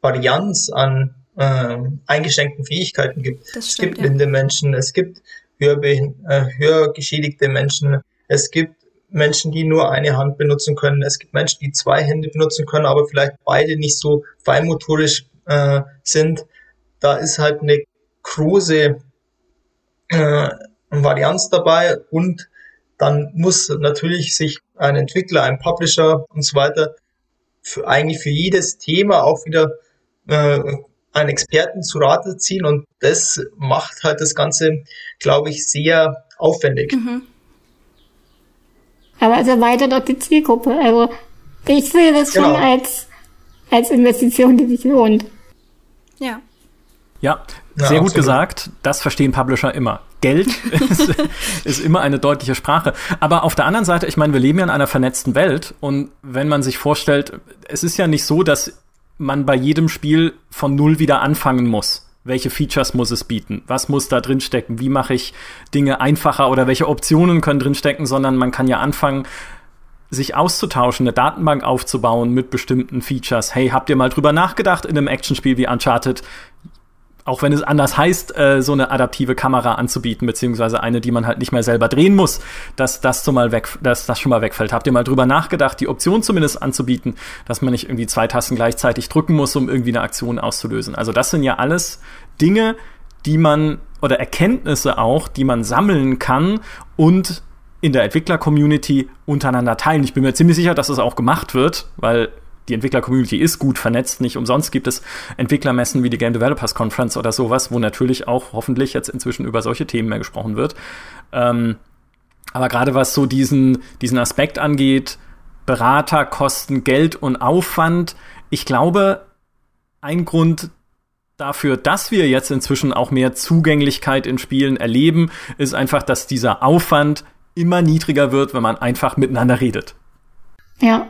Varianz an äh, eingeschränkten Fähigkeiten gibt. Das es stimmt, gibt blinde Menschen, es gibt hörbe äh, hörgeschädigte Menschen, es gibt Menschen, die nur eine Hand benutzen können. Es gibt Menschen, die zwei Hände benutzen können, aber vielleicht beide nicht so feinmotorisch äh, sind. Da ist halt eine große äh, Varianz dabei und dann muss natürlich sich ein Entwickler, ein Publisher und so weiter für, eigentlich für jedes Thema auch wieder äh, einen Experten zu Rate ziehen und das macht halt das Ganze, glaube ich, sehr aufwendig. Mhm. Aber es erweitert auch die Zielgruppe. Also Ich sehe das genau. schon als, als Investition, die sich lohnt. Ja. Ja, sehr ja, gut gesagt. Das verstehen Publisher immer. Geld [LAUGHS] ist, ist, immer eine deutliche Sprache. Aber auf der anderen Seite, ich meine, wir leben ja in einer vernetzten Welt und wenn man sich vorstellt, es ist ja nicht so, dass man bei jedem Spiel von null wieder anfangen muss. Welche Features muss es bieten? Was muss da drin stecken? Wie mache ich Dinge einfacher oder welche Optionen können drin stecken? Sondern man kann ja anfangen, sich auszutauschen, eine Datenbank aufzubauen mit bestimmten Features. Hey, habt ihr mal drüber nachgedacht in einem Actionspiel wie Uncharted? Auch wenn es anders heißt, äh, so eine adaptive Kamera anzubieten, beziehungsweise eine, die man halt nicht mehr selber drehen muss, dass das schon mal weg, dass das schon mal wegfällt. Habt ihr mal drüber nachgedacht, die Option zumindest anzubieten, dass man nicht irgendwie zwei Tasten gleichzeitig drücken muss, um irgendwie eine Aktion auszulösen? Also das sind ja alles Dinge, die man oder Erkenntnisse auch, die man sammeln kann und in der Entwickler-Community untereinander teilen. Ich bin mir ziemlich sicher, dass es das auch gemacht wird, weil die Entwickler-Community ist gut vernetzt. Nicht umsonst gibt es Entwicklermessen wie die Game Developers Conference oder sowas, wo natürlich auch hoffentlich jetzt inzwischen über solche Themen mehr gesprochen wird. Ähm, aber gerade was so diesen, diesen Aspekt angeht, Berater, Kosten, Geld und Aufwand, ich glaube, ein Grund dafür, dass wir jetzt inzwischen auch mehr Zugänglichkeit in Spielen erleben, ist einfach, dass dieser Aufwand immer niedriger wird, wenn man einfach miteinander redet. Ja.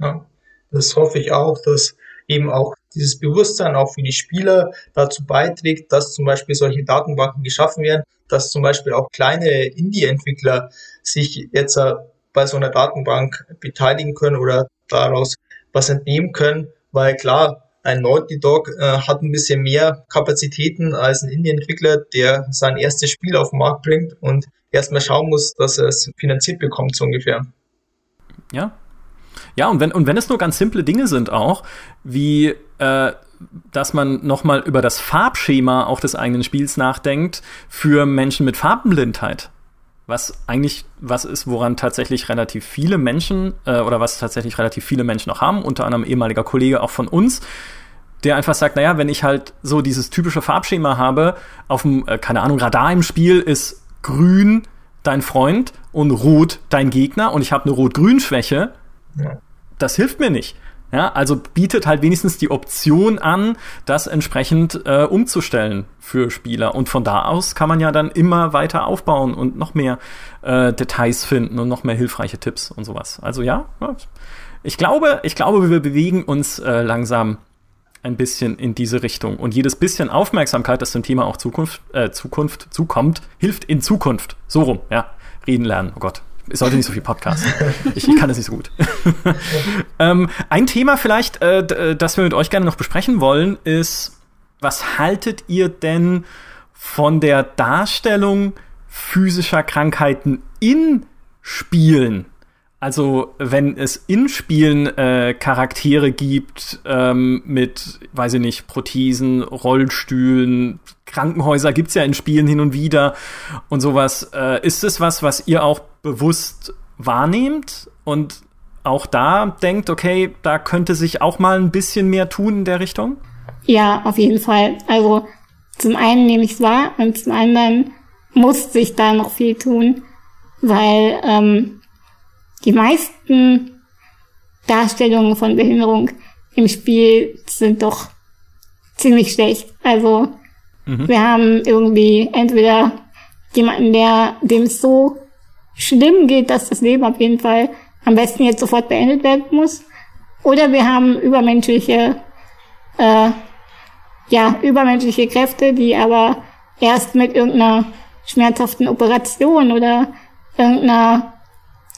ja. Das hoffe ich auch, dass eben auch dieses Bewusstsein auch für die Spieler dazu beiträgt, dass zum Beispiel solche Datenbanken geschaffen werden, dass zum Beispiel auch kleine Indie-Entwickler sich jetzt äh, bei so einer Datenbank beteiligen können oder daraus was entnehmen können, weil klar, ein Naughty Dog äh, hat ein bisschen mehr Kapazitäten als ein Indie-Entwickler, der sein erstes Spiel auf den Markt bringt und erstmal schauen muss, dass er es finanziert bekommt, so ungefähr. Ja, ja, und wenn, und wenn es nur ganz simple Dinge sind auch, wie äh, dass man nochmal über das Farbschema auch des eigenen Spiels nachdenkt für Menschen mit Farbenblindheit. Was eigentlich was ist, woran tatsächlich relativ viele Menschen äh, oder was tatsächlich relativ viele Menschen noch haben, unter anderem ehemaliger Kollege auch von uns, der einfach sagt, naja, wenn ich halt so dieses typische Farbschema habe, auf dem, äh, keine Ahnung, Radar im Spiel ist grün dein Freund und rot dein Gegner und ich habe eine Rot-Grün-Schwäche, ja. Das hilft mir nicht. Ja, also bietet halt wenigstens die Option an, das entsprechend äh, umzustellen für Spieler. Und von da aus kann man ja dann immer weiter aufbauen und noch mehr äh, Details finden und noch mehr hilfreiche Tipps und sowas. Also ja, ich glaube, ich glaube, wir bewegen uns äh, langsam ein bisschen in diese Richtung. Und jedes bisschen Aufmerksamkeit, das dem Thema auch Zukunft, äh, Zukunft zukommt, hilft in Zukunft. So rum, ja. Reden lernen, oh Gott ich sollte nicht so viel Podcast. Ich, ich kann das nicht so gut. [LAUGHS] ähm, ein Thema vielleicht, äh, äh, das wir mit euch gerne noch besprechen wollen, ist, was haltet ihr denn von der Darstellung physischer Krankheiten in Spielen? Also wenn es in Spielen äh, Charaktere gibt ähm, mit, weiß ich nicht, Prothesen, Rollstühlen, Krankenhäuser gibt's ja in Spielen hin und wieder und sowas. Äh, ist es was, was ihr auch bewusst wahrnehmt und auch da denkt, okay, da könnte sich auch mal ein bisschen mehr tun in der Richtung? Ja, auf jeden Fall. Also zum einen nehme ich es wahr und zum anderen muss sich da noch viel tun, weil ähm, die meisten Darstellungen von Behinderung im Spiel sind doch ziemlich schlecht. Also mhm. wir haben irgendwie entweder jemanden, der dem so schlimm geht, dass das Leben auf jeden Fall am besten jetzt sofort beendet werden muss, oder wir haben übermenschliche äh, ja übermenschliche Kräfte, die aber erst mit irgendeiner schmerzhaften Operation oder irgendeiner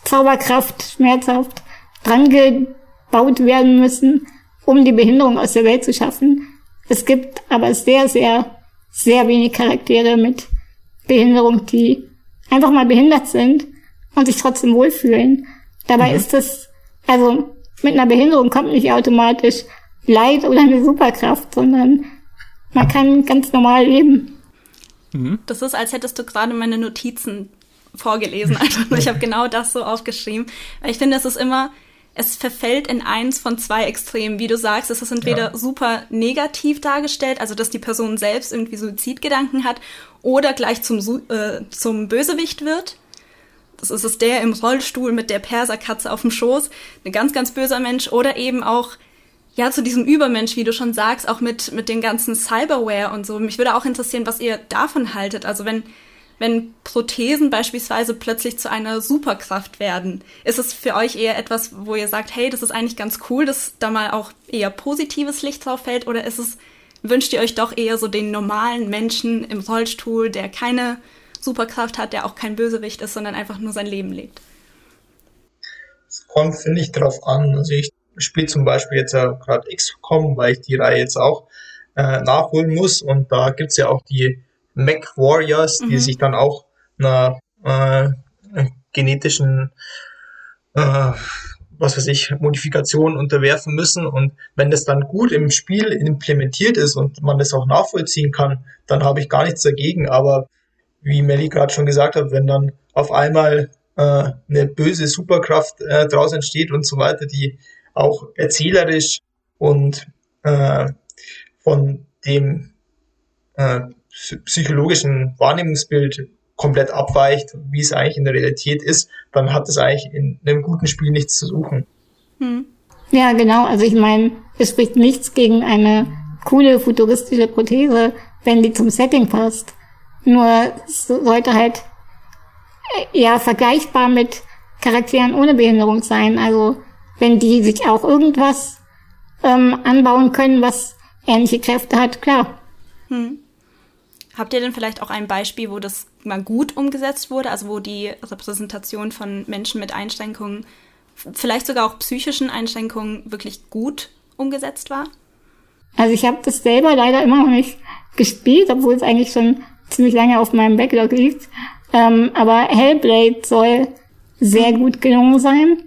Zauberkraft schmerzhaft dran gebaut werden müssen, um die Behinderung aus der Welt zu schaffen. Es gibt aber sehr, sehr, sehr wenig Charaktere mit Behinderung, die einfach mal behindert sind und sich trotzdem wohlfühlen. Dabei mhm. ist es, also mit einer Behinderung kommt nicht automatisch Leid oder eine Superkraft, sondern man kann ganz normal leben. Mhm. Das ist, als hättest du gerade meine Notizen vorgelesen. [LAUGHS] Also ich habe genau das so aufgeschrieben. Weil ich finde, es ist immer, es verfällt in eins von zwei Extremen. Wie du sagst, es ist entweder ja. super negativ dargestellt, also dass die Person selbst irgendwie Suizidgedanken hat, oder gleich zum, äh, zum Bösewicht wird. das ist es der im Rollstuhl mit der Perserkatze auf dem Schoß, ein ganz, ganz böser Mensch oder eben auch ja, zu diesem Übermensch, wie du schon sagst, auch mit, mit den ganzen Cyberware und so. Mich würde auch interessieren, was ihr davon haltet. Also wenn, wenn Prothesen beispielsweise plötzlich zu einer Superkraft werden, ist es für euch eher etwas, wo ihr sagt, hey, das ist eigentlich ganz cool, dass da mal auch eher positives Licht drauf fällt, oder ist es, wünscht ihr euch doch eher so den normalen Menschen im Rollstuhl, der keine Superkraft hat, der auch kein Bösewicht ist, sondern einfach nur sein Leben lebt? Es kommt, finde ich, drauf an. Also ich spiele zum Beispiel jetzt ja gerade XCOM, weil ich die Reihe jetzt auch äh, nachholen muss. Und da gibt's ja auch die Mac Warriors, die mhm. sich dann auch einer äh, genetischen äh, was weiß ich, Modifikationen unterwerfen müssen. Und wenn das dann gut im Spiel implementiert ist und man das auch nachvollziehen kann, dann habe ich gar nichts dagegen. Aber wie Melly gerade schon gesagt hat, wenn dann auf einmal äh, eine böse Superkraft äh, draus entsteht und so weiter, die auch erzählerisch und äh, von dem äh, psychologischen Wahrnehmungsbild komplett abweicht, wie es eigentlich in der Realität ist, dann hat es eigentlich in einem guten Spiel nichts zu suchen. Hm. Ja, genau. Also ich meine, es spricht nichts gegen eine coole futuristische Prothese, wenn die zum Setting passt. Nur es sollte halt ja vergleichbar mit Charakteren ohne Behinderung sein. Also wenn die sich auch irgendwas ähm, anbauen können, was ähnliche Kräfte hat, klar. Hm. Habt ihr denn vielleicht auch ein Beispiel, wo das mal gut umgesetzt wurde, also wo die Repräsentation von Menschen mit Einschränkungen, vielleicht sogar auch psychischen Einschränkungen, wirklich gut umgesetzt war? Also ich habe das selber leider immer noch nicht gespielt, obwohl es eigentlich schon ziemlich lange auf meinem Backlog liegt. Ähm, aber Hellblade soll sehr gut gelungen sein.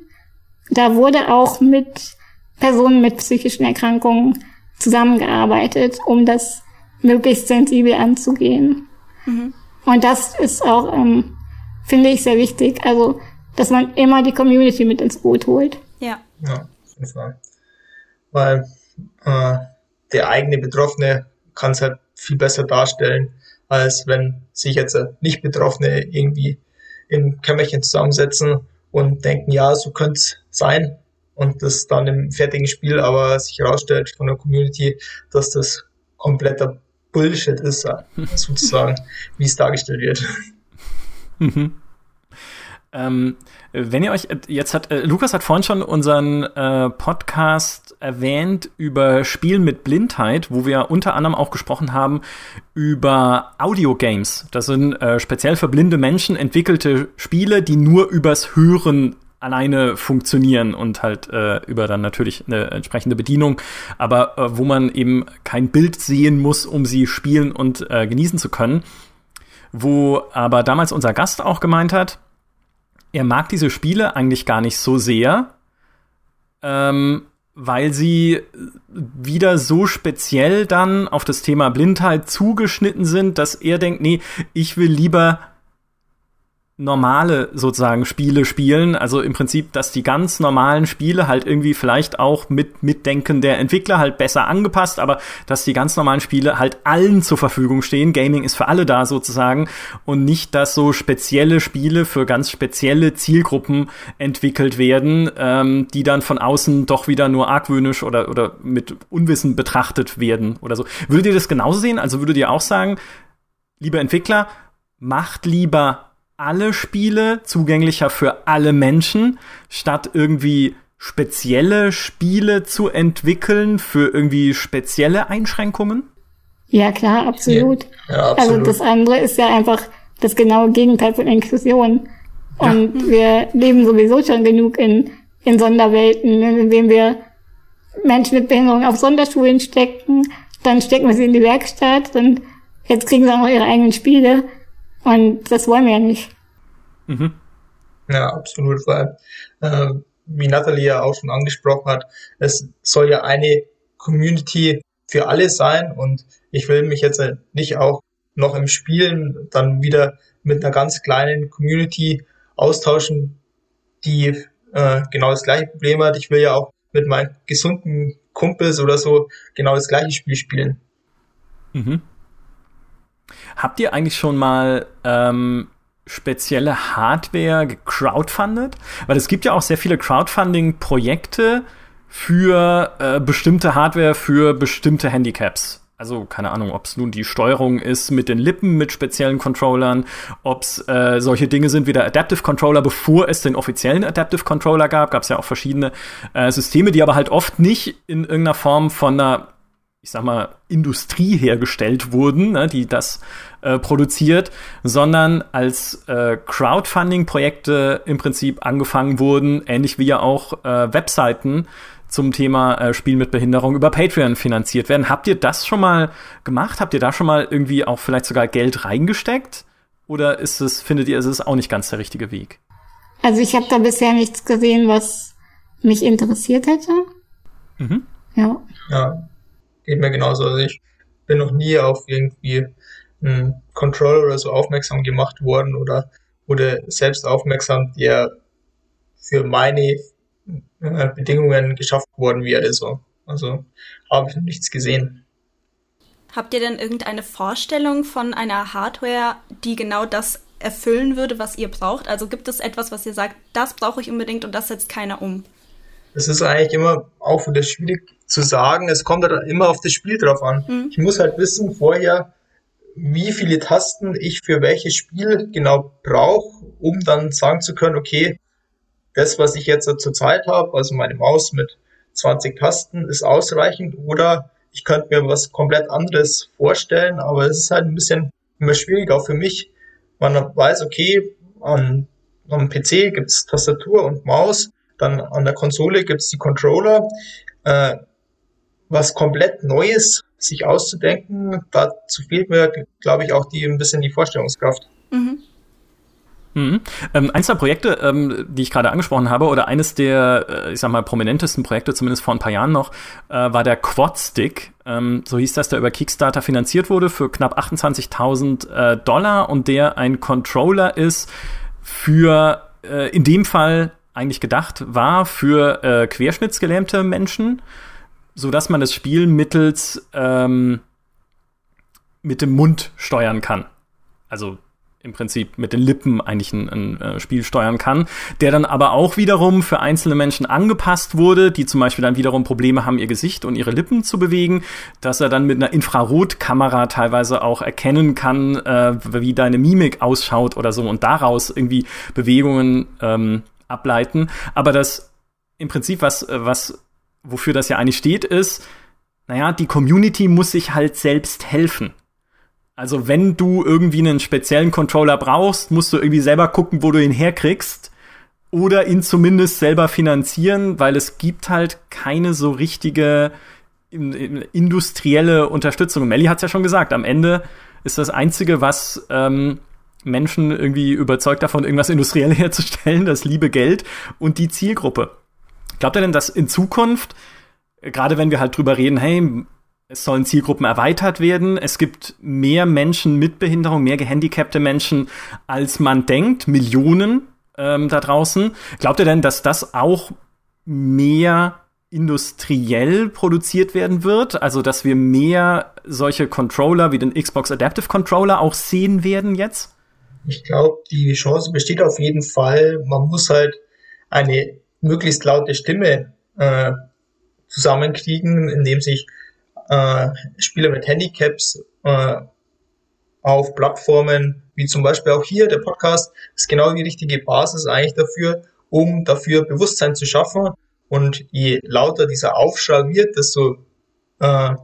Da wurde auch mit Personen mit psychischen Erkrankungen zusammengearbeitet, um das möglichst sensibel anzugehen. Mhm. Und das ist auch, ähm, finde ich, sehr wichtig. Also, dass man immer die Community mit ins Boot holt. Ja. Ja, auf jeden Fall. Weil äh, der eigene Betroffene kann es halt viel besser darstellen, als wenn sich jetzt nicht Betroffene irgendwie in Kämmerchen zusammensetzen und denken, ja, so könnte es sein. Und das dann im fertigen Spiel aber sich herausstellt von der Community, dass das kompletter Bullshit ist, sozusagen, [LAUGHS] wie es dargestellt wird. Mhm. Ähm, wenn ihr euch jetzt hat, äh, Lukas hat vorhin schon unseren äh, Podcast erwähnt über Spielen mit Blindheit, wo wir unter anderem auch gesprochen haben über Audiogames. Das sind äh, speziell für blinde Menschen entwickelte Spiele, die nur übers Hören alleine funktionieren und halt äh, über dann natürlich eine entsprechende Bedienung, aber äh, wo man eben kein Bild sehen muss, um sie spielen und äh, genießen zu können. Wo aber damals unser Gast auch gemeint hat, er mag diese Spiele eigentlich gar nicht so sehr, ähm, weil sie wieder so speziell dann auf das Thema Blindheit zugeschnitten sind, dass er denkt, nee, ich will lieber normale sozusagen Spiele spielen. Also im Prinzip, dass die ganz normalen Spiele halt irgendwie vielleicht auch mit Mitdenken der Entwickler halt besser angepasst, aber dass die ganz normalen Spiele halt allen zur Verfügung stehen. Gaming ist für alle da sozusagen und nicht, dass so spezielle Spiele für ganz spezielle Zielgruppen entwickelt werden, ähm, die dann von außen doch wieder nur argwöhnisch oder, oder mit Unwissen betrachtet werden oder so. Würdet ihr das genauso sehen? Also würdet ihr auch sagen, liebe Entwickler, macht lieber alle Spiele zugänglicher für alle Menschen, statt irgendwie spezielle Spiele zu entwickeln für irgendwie spezielle Einschränkungen? Ja, klar, absolut. Ja, ja, absolut. Also das andere ist ja einfach das genaue Gegenteil von Inklusion. Und ja. wir leben sowieso schon genug in, in Sonderwelten, indem wir Menschen mit Behinderung auf Sonderschulen stecken, dann stecken wir sie in die Werkstatt und jetzt kriegen sie auch noch ihre eigenen Spiele. Und das wollen wir ja nicht. Mhm. Ja, absolut, weil, äh, wie Nathalie ja auch schon angesprochen hat, es soll ja eine Community für alle sein und ich will mich jetzt nicht auch noch im Spielen dann wieder mit einer ganz kleinen Community austauschen, die äh, genau das gleiche Problem hat. Ich will ja auch mit meinen gesunden Kumpels oder so genau das gleiche Spiel spielen. Mhm. Habt ihr eigentlich schon mal ähm, spezielle Hardware gecrowdfundet? Weil es gibt ja auch sehr viele Crowdfunding-Projekte für äh, bestimmte Hardware für bestimmte Handicaps. Also keine Ahnung, ob es nun die Steuerung ist mit den Lippen, mit speziellen Controllern, ob es äh, solche Dinge sind wie der Adaptive Controller, bevor es den offiziellen Adaptive Controller gab, gab es ja auch verschiedene äh, Systeme, die aber halt oft nicht in irgendeiner Form von einer ich sag mal, Industrie hergestellt wurden, ne, die das äh, produziert, sondern als äh, Crowdfunding-Projekte im Prinzip angefangen wurden, ähnlich wie ja auch äh, Webseiten zum Thema äh, Spiel mit Behinderung über Patreon finanziert werden. Habt ihr das schon mal gemacht? Habt ihr da schon mal irgendwie auch vielleicht sogar Geld reingesteckt? Oder ist es, findet ihr, ist es auch nicht ganz der richtige Weg? Also ich habe da bisher nichts gesehen, was mich interessiert hätte. Mhm. Ja. Ja, geht mir genauso. Also ich bin noch nie auf irgendwie einen Controller oder so aufmerksam gemacht worden oder wurde selbst aufmerksam, der für meine äh, Bedingungen geschafft worden wäre. So. Also habe ich noch nichts gesehen. Habt ihr denn irgendeine Vorstellung von einer Hardware, die genau das erfüllen würde, was ihr braucht? Also gibt es etwas, was ihr sagt, das brauche ich unbedingt und das setzt keiner um? Das ist eigentlich immer auch wieder schwierig zu sagen. Es kommt halt immer auf das Spiel drauf an. Mhm. Ich muss halt wissen vorher, wie viele Tasten ich für welches Spiel genau brauche, um dann sagen zu können, okay, das, was ich jetzt zur Zeit habe, also meine Maus mit 20 Tasten, ist ausreichend oder ich könnte mir was komplett anderes vorstellen, aber es ist halt ein bisschen immer schwierig, auch für mich. Man weiß, okay, an, am PC gibt's Tastatur und Maus, dann an der Konsole gibt's die Controller. Äh, was komplett Neues sich auszudenken, dazu fehlt mir, glaube ich, auch die ein bisschen die Vorstellungskraft. Mhm. Mhm. Ähm, eins der Projekte, ähm, die ich gerade angesprochen habe, oder eines der, äh, ich sag mal, prominentesten Projekte, zumindest vor ein paar Jahren noch, äh, war der Quad-Stick. Ähm, so hieß das, der über Kickstarter finanziert wurde für knapp 28.000 äh, Dollar und der ein Controller ist für, äh, in dem Fall eigentlich gedacht war, für äh, querschnittsgelähmte Menschen so dass man das Spiel mittels ähm, mit dem Mund steuern kann. Also im Prinzip mit den Lippen eigentlich ein, ein äh, Spiel steuern kann, der dann aber auch wiederum für einzelne Menschen angepasst wurde, die zum Beispiel dann wiederum Probleme haben, ihr Gesicht und ihre Lippen zu bewegen, dass er dann mit einer Infrarotkamera teilweise auch erkennen kann, äh, wie deine Mimik ausschaut oder so und daraus irgendwie Bewegungen ähm, ableiten. Aber das im Prinzip was, was wofür das ja eigentlich steht, ist, naja, die Community muss sich halt selbst helfen. Also wenn du irgendwie einen speziellen Controller brauchst, musst du irgendwie selber gucken, wo du ihn herkriegst. Oder ihn zumindest selber finanzieren, weil es gibt halt keine so richtige industrielle Unterstützung. Melly hat es ja schon gesagt, am Ende ist das Einzige, was ähm, Menschen irgendwie überzeugt davon, irgendwas [LAUGHS] industriell herzustellen, das liebe Geld und die Zielgruppe. Glaubt ihr denn, dass in Zukunft, gerade wenn wir halt drüber reden, hey, es sollen Zielgruppen erweitert werden, es gibt mehr Menschen mit Behinderung, mehr gehandicapte Menschen, als man denkt, Millionen ähm, da draußen. Glaubt ihr denn, dass das auch mehr industriell produziert werden wird, also dass wir mehr solche Controller wie den Xbox Adaptive Controller auch sehen werden jetzt? Ich glaube, die Chance besteht auf jeden Fall. Man muss halt eine möglichst laute Stimme äh, zusammenkriegen, indem sich äh, Spieler mit Handicaps äh, auf Plattformen wie zum Beispiel auch hier der Podcast ist genau die richtige Basis eigentlich dafür, um dafür Bewusstsein zu schaffen. Und je lauter dieser Aufschrei wird, desto äh,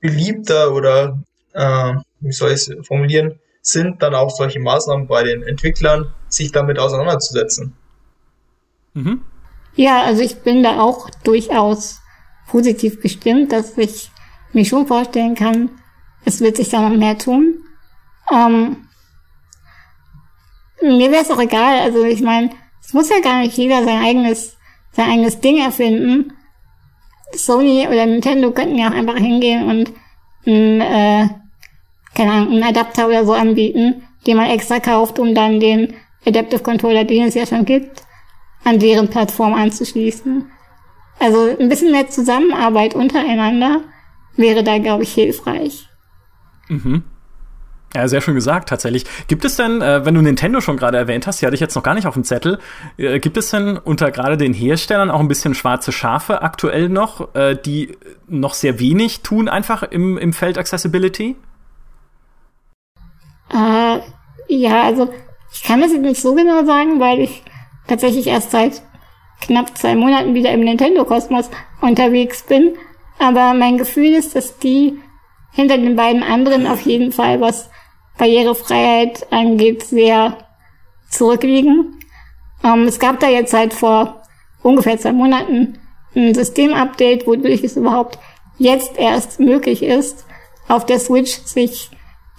beliebter oder äh, wie soll ich es formulieren, sind dann auch solche Maßnahmen bei den Entwicklern, sich damit auseinanderzusetzen. Mhm. Ja, also ich bin da auch durchaus positiv gestimmt, dass ich mir schon vorstellen kann, es wird sich da noch mehr tun. Ähm, mir wäre es auch egal, also ich meine, es muss ja gar nicht jeder sein eigenes, sein eigenes Ding erfinden. Sony oder Nintendo könnten ja auch einfach hingehen und ein, äh, keine Ahnung, einen Adapter oder so anbieten, den man extra kauft, um dann den Adaptive Controller, den es ja schon gibt, an deren Plattform anzuschließen. Also ein bisschen mehr Zusammenarbeit untereinander wäre da, glaube ich, hilfreich. Mhm. Ja, sehr schön gesagt, tatsächlich. Gibt es denn, äh, wenn du Nintendo schon gerade erwähnt hast, die hatte ich jetzt noch gar nicht auf dem Zettel, äh, gibt es denn unter gerade den Herstellern auch ein bisschen schwarze Schafe aktuell noch, äh, die noch sehr wenig tun, einfach im, im Feld Accessibility? Äh, ja, also ich kann das jetzt nicht so genau sagen, weil ich tatsächlich erst seit knapp zwei Monaten wieder im Nintendo-Kosmos unterwegs bin. Aber mein Gefühl ist, dass die hinter den beiden anderen auf jeden Fall, was Barrierefreiheit angeht, sehr zurückliegen. Ähm, es gab da jetzt halt vor ungefähr zwei Monaten ein Systemupdate, wodurch es überhaupt jetzt erst möglich ist, auf der Switch sich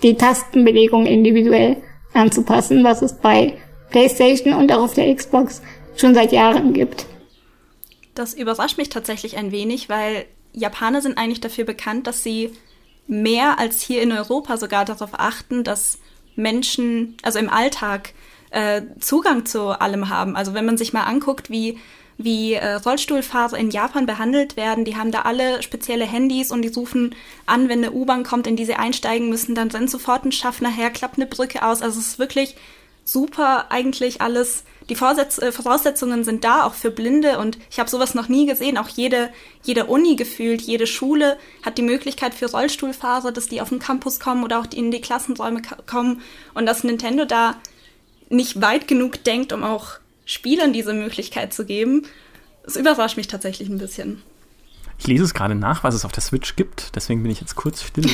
die Tastenbelegung individuell anzupassen, was es bei PlayStation und auch auf der Xbox schon seit Jahren gibt. Das überrascht mich tatsächlich ein wenig, weil Japaner sind eigentlich dafür bekannt, dass sie mehr als hier in Europa sogar darauf achten, dass Menschen, also im Alltag, äh, Zugang zu allem haben. Also wenn man sich mal anguckt, wie wie äh, Rollstuhlfahrer in Japan behandelt werden. Die haben da alle spezielle Handys und die rufen an, wenn eine U-Bahn kommt, in die sie einsteigen müssen, dann rennt sofort ein Schaffner her, klappt eine Brücke aus. Also es ist wirklich super eigentlich alles. Die Vorsetz äh, Voraussetzungen sind da, auch für Blinde. Und ich habe sowas noch nie gesehen. Auch jede, jede Uni gefühlt, jede Schule hat die Möglichkeit für Rollstuhlfahrer, dass die auf den Campus kommen oder auch die in die Klassenräume kommen. Und dass Nintendo da nicht weit genug denkt, um auch Spielern diese Möglichkeit zu geben, das überrascht mich tatsächlich ein bisschen. Ich lese es gerade nach, was es auf der Switch gibt, deswegen bin ich jetzt kurz still.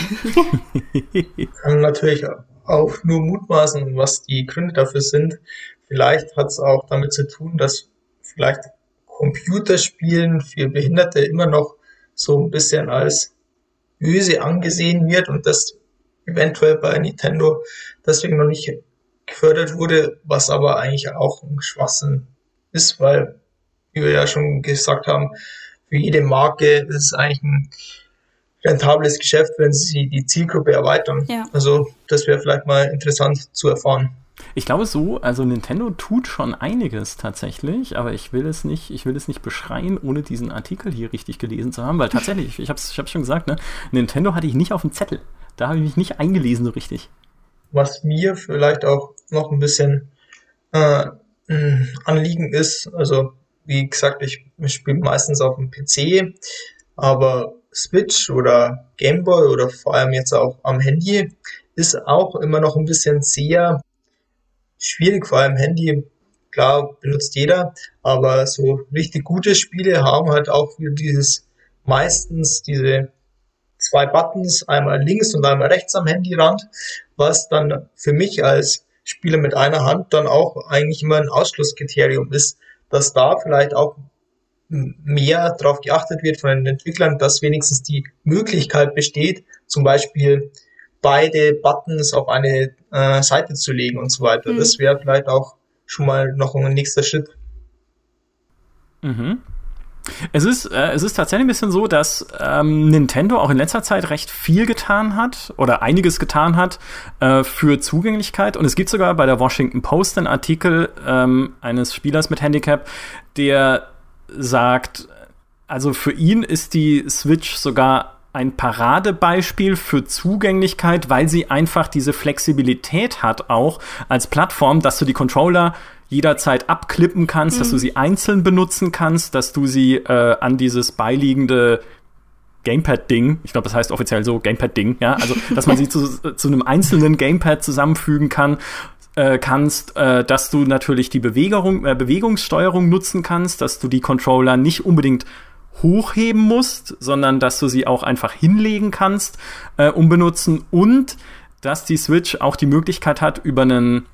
Kann [LAUGHS] [LAUGHS] natürlich auch nur mutmaßen, was die Gründe dafür sind. Vielleicht hat es auch damit zu tun, dass vielleicht Computerspielen für Behinderte immer noch so ein bisschen als böse angesehen wird und das eventuell bei Nintendo deswegen noch nicht gefördert wurde, was aber eigentlich auch ein Schwachsinn ist, weil, wie wir ja schon gesagt haben, für jede Marke ist es eigentlich ein rentables Geschäft, wenn sie die Zielgruppe erweitern. Ja. Also das wäre vielleicht mal interessant zu erfahren. Ich glaube so, also Nintendo tut schon einiges tatsächlich, aber ich will es nicht, ich will es nicht beschreien, ohne diesen Artikel hier richtig gelesen zu haben, weil tatsächlich, ich habe es ich hab's schon gesagt, ne, Nintendo hatte ich nicht auf dem Zettel. Da habe ich mich nicht eingelesen so richtig. Was mir vielleicht auch noch ein bisschen äh, ein Anliegen ist, also wie gesagt, ich spiele meistens auf dem PC, aber Switch oder Gameboy oder vor allem jetzt auch am Handy ist auch immer noch ein bisschen sehr schwierig, vor allem Handy. Klar, benutzt jeder, aber so richtig gute Spiele haben halt auch dieses meistens diese zwei Buttons, einmal links und einmal rechts am Handyrand, was dann für mich als Spieler mit einer Hand dann auch eigentlich immer ein Ausschlusskriterium ist, dass da vielleicht auch mehr darauf geachtet wird von den Entwicklern, dass wenigstens die Möglichkeit besteht, zum Beispiel beide Buttons auf eine äh, Seite zu legen und so weiter. Mhm. Das wäre vielleicht auch schon mal noch ein nächster Schritt. Mhm. Es ist, äh, es ist tatsächlich ein bisschen so, dass ähm, Nintendo auch in letzter Zeit recht viel getan hat oder einiges getan hat äh, für Zugänglichkeit. Und es gibt sogar bei der Washington Post einen Artikel ähm, eines Spielers mit Handicap, der sagt, also für ihn ist die Switch sogar ein Paradebeispiel für Zugänglichkeit, weil sie einfach diese Flexibilität hat auch als Plattform, dass du die Controller jederzeit abklippen kannst, mhm. dass du mhm. sie einzeln benutzen kannst, dass du sie äh, an dieses beiliegende Gamepad-Ding, ich glaube, das heißt offiziell so Gamepad-Ding, ja, also dass man sie zu, [LAUGHS] zu einem einzelnen Gamepad zusammenfügen kann äh, kannst, äh, dass du natürlich die Bewegung, äh, Bewegungssteuerung nutzen kannst, dass du die Controller nicht unbedingt hochheben musst, sondern dass du sie auch einfach hinlegen kannst, äh, um benutzen und dass die Switch auch die Möglichkeit hat, über einen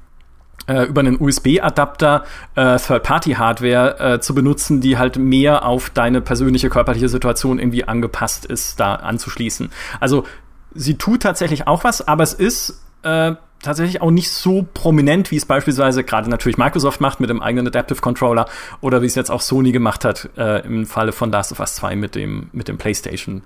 über einen USB-Adapter äh, Third-Party-Hardware äh, zu benutzen, die halt mehr auf deine persönliche körperliche Situation irgendwie angepasst ist, da anzuschließen. Also sie tut tatsächlich auch was, aber es ist äh, tatsächlich auch nicht so prominent, wie es beispielsweise gerade natürlich Microsoft macht mit dem eigenen Adaptive Controller oder wie es jetzt auch Sony gemacht hat äh, im Falle von Last of Us 2 mit dem, mit dem PlayStation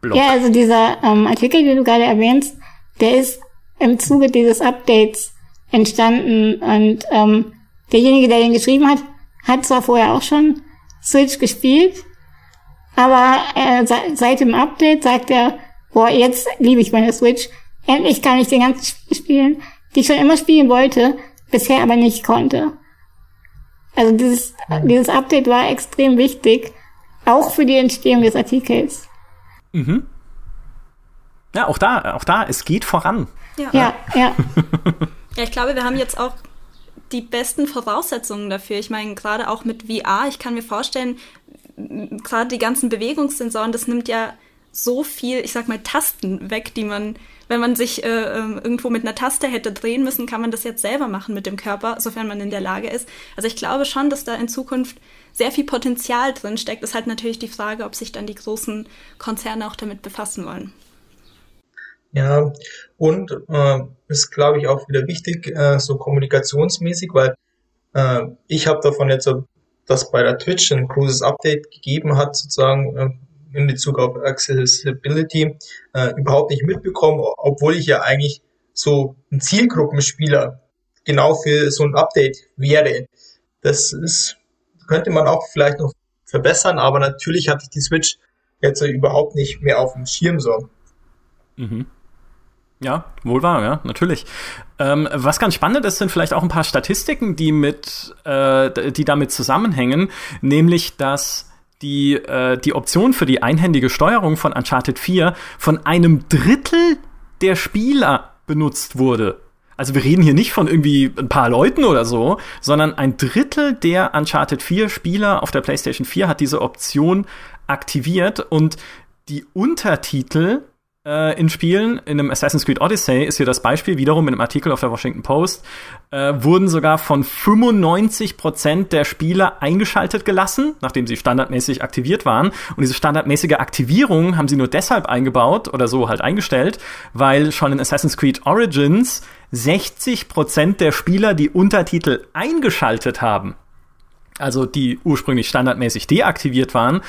Blog. Ja, also dieser ähm, Artikel, den du gerade erwähnst, der ist im Zuge dieses Updates entstanden und ähm, derjenige, der den geschrieben hat, hat zwar vorher auch schon Switch gespielt, aber äh, seit dem Update sagt er, boah, jetzt liebe ich meine Switch, endlich kann ich den ganzen Spiel spielen, die ich schon immer spielen wollte, bisher aber nicht konnte. Also dieses, dieses Update war extrem wichtig, auch für die Entstehung des Artikels. Mhm. Ja, auch da, auch da, es geht voran. Ja, ja. Ja, ja [LAUGHS] ich glaube, wir haben jetzt auch die besten Voraussetzungen dafür. Ich meine, gerade auch mit VR, ich kann mir vorstellen, gerade die ganzen Bewegungssensoren, das nimmt ja so viel, ich sag mal, Tasten weg, die man, wenn man sich äh, ähm, irgendwo mit einer Taste hätte drehen müssen, kann man das jetzt selber machen mit dem Körper, sofern man in der Lage ist. Also ich glaube schon, dass da in Zukunft sehr viel Potenzial drin steckt. Ist halt natürlich die Frage, ob sich dann die großen Konzerne auch damit befassen wollen. Ja, und äh, ist, glaube ich, auch wieder wichtig, äh, so kommunikationsmäßig, weil äh, ich habe davon jetzt, dass bei der Twitch ein großes Update gegeben hat, sozusagen äh, in Bezug auf Accessibility, äh, überhaupt nicht mitbekommen, obwohl ich ja eigentlich so ein Zielgruppenspieler genau für so ein Update wäre. Das ist, könnte man auch vielleicht noch verbessern, aber natürlich hatte ich die Switch jetzt überhaupt nicht mehr auf dem Schirm so. Mhm. Ja, wohl wahr, ja, natürlich. Ähm, was ganz spannend ist, sind vielleicht auch ein paar Statistiken, die mit, äh, die damit zusammenhängen, nämlich dass die, äh, die Option für die einhändige Steuerung von Uncharted 4 von einem Drittel der Spieler benutzt wurde. Also wir reden hier nicht von irgendwie ein paar Leuten oder so, sondern ein Drittel der Uncharted 4 Spieler auf der PlayStation 4 hat diese Option aktiviert und die Untertitel äh, in Spielen. In einem Assassin's Creed Odyssey ist hier das Beispiel wiederum in einem Artikel auf der Washington Post, äh, wurden sogar von 95 Prozent der Spieler eingeschaltet gelassen, nachdem sie standardmäßig aktiviert waren. Und diese standardmäßige Aktivierung haben sie nur deshalb eingebaut oder so halt eingestellt, weil schon in Assassin's Creed Origins 60 Prozent der Spieler die Untertitel eingeschaltet haben also die ursprünglich standardmäßig deaktiviert waren.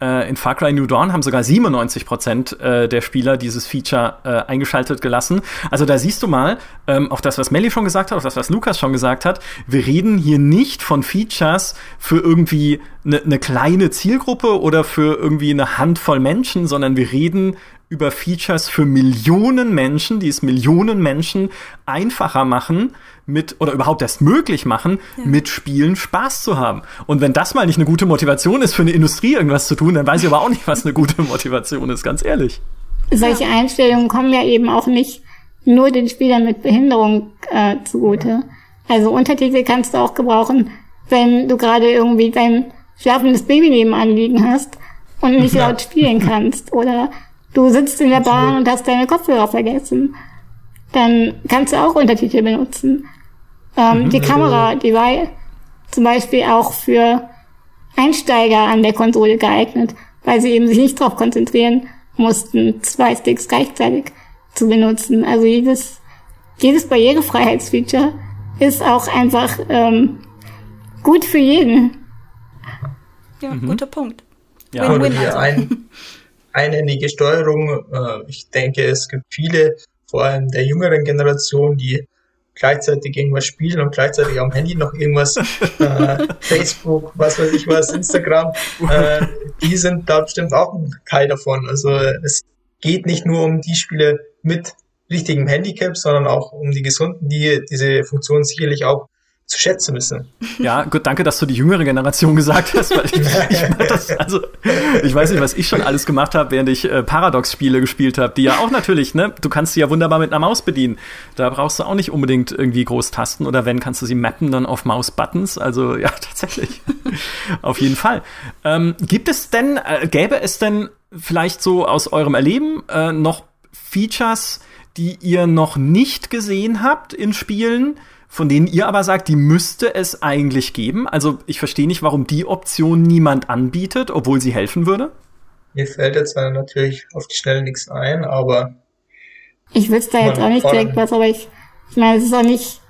Äh, in Far Cry New Dawn haben sogar 97 Prozent äh, der Spieler dieses Feature äh, eingeschaltet gelassen. Also da siehst du mal, ähm, auf das, was Melly schon gesagt hat, auf das, was Lukas schon gesagt hat, wir reden hier nicht von Features für irgendwie eine ne kleine Zielgruppe oder für irgendwie eine Handvoll Menschen, sondern wir reden über Features für Millionen Menschen, die es Millionen Menschen einfacher machen, mit oder überhaupt erst möglich machen, ja. mit Spielen Spaß zu haben. Und wenn das mal nicht eine gute Motivation ist, für eine Industrie irgendwas zu tun, dann weiß ich aber auch nicht, was eine gute Motivation ist, ganz ehrlich. Solche Einstellungen kommen ja eben auch nicht nur den Spielern mit Behinderung äh, zugute. Also Untertitel kannst du auch gebrauchen, wenn du gerade irgendwie dein schlafendes Baby nebenan liegen hast und nicht ja. laut spielen kannst. Oder Du sitzt in der Bahn und hast deine Kopfhörer vergessen. Dann kannst du auch Untertitel benutzen. Ähm, mhm, die Kamera, die war zum Beispiel auch für Einsteiger an der Konsole geeignet, weil sie eben sich nicht darauf konzentrieren mussten, zwei Sticks gleichzeitig zu benutzen. Also jedes, jedes Barrierefreiheitsfeature ist auch einfach ähm, gut für jeden. Ja, mhm. guter Punkt. Ja, win, win, also. ein, [LAUGHS] einhändige Steuerung. Äh, ich denke, es gibt viele, vor allem der jüngeren Generation, die gleichzeitig irgendwas spielen und gleichzeitig am Handy noch irgendwas, [LAUGHS] äh, Facebook, was weiß ich was, Instagram, äh, die sind da bestimmt auch ein Teil davon. Also es geht nicht nur um die Spiele mit richtigem Handicap, sondern auch um die Gesunden, die diese Funktion sicherlich auch zu schätzen wissen. [LAUGHS] Ja, gut, danke, dass du die jüngere Generation gesagt hast, weil ich, ich, das, also, ich weiß nicht, was ich schon alles gemacht habe, während ich äh, Paradox-Spiele gespielt habe, die ja auch natürlich, ne, du kannst sie ja wunderbar mit einer Maus bedienen. Da brauchst du auch nicht unbedingt irgendwie groß Tasten oder wenn, kannst du sie mappen dann auf Maus-Buttons. Also ja, [LAUGHS] tatsächlich. auf jeden Fall. Ähm, gibt es denn, äh, gäbe es denn vielleicht so aus eurem Erleben äh, noch Features, die ihr noch nicht gesehen habt in Spielen? Von denen ihr aber sagt, die müsste es eigentlich geben. Also ich verstehe nicht, warum die Option niemand anbietet, obwohl sie helfen würde. Mir fällt jetzt natürlich auf die Schnelle nichts ein, aber. Ich wüsste da jetzt auch nicht direkt was, aber ich, ich meine, es ist auch nicht,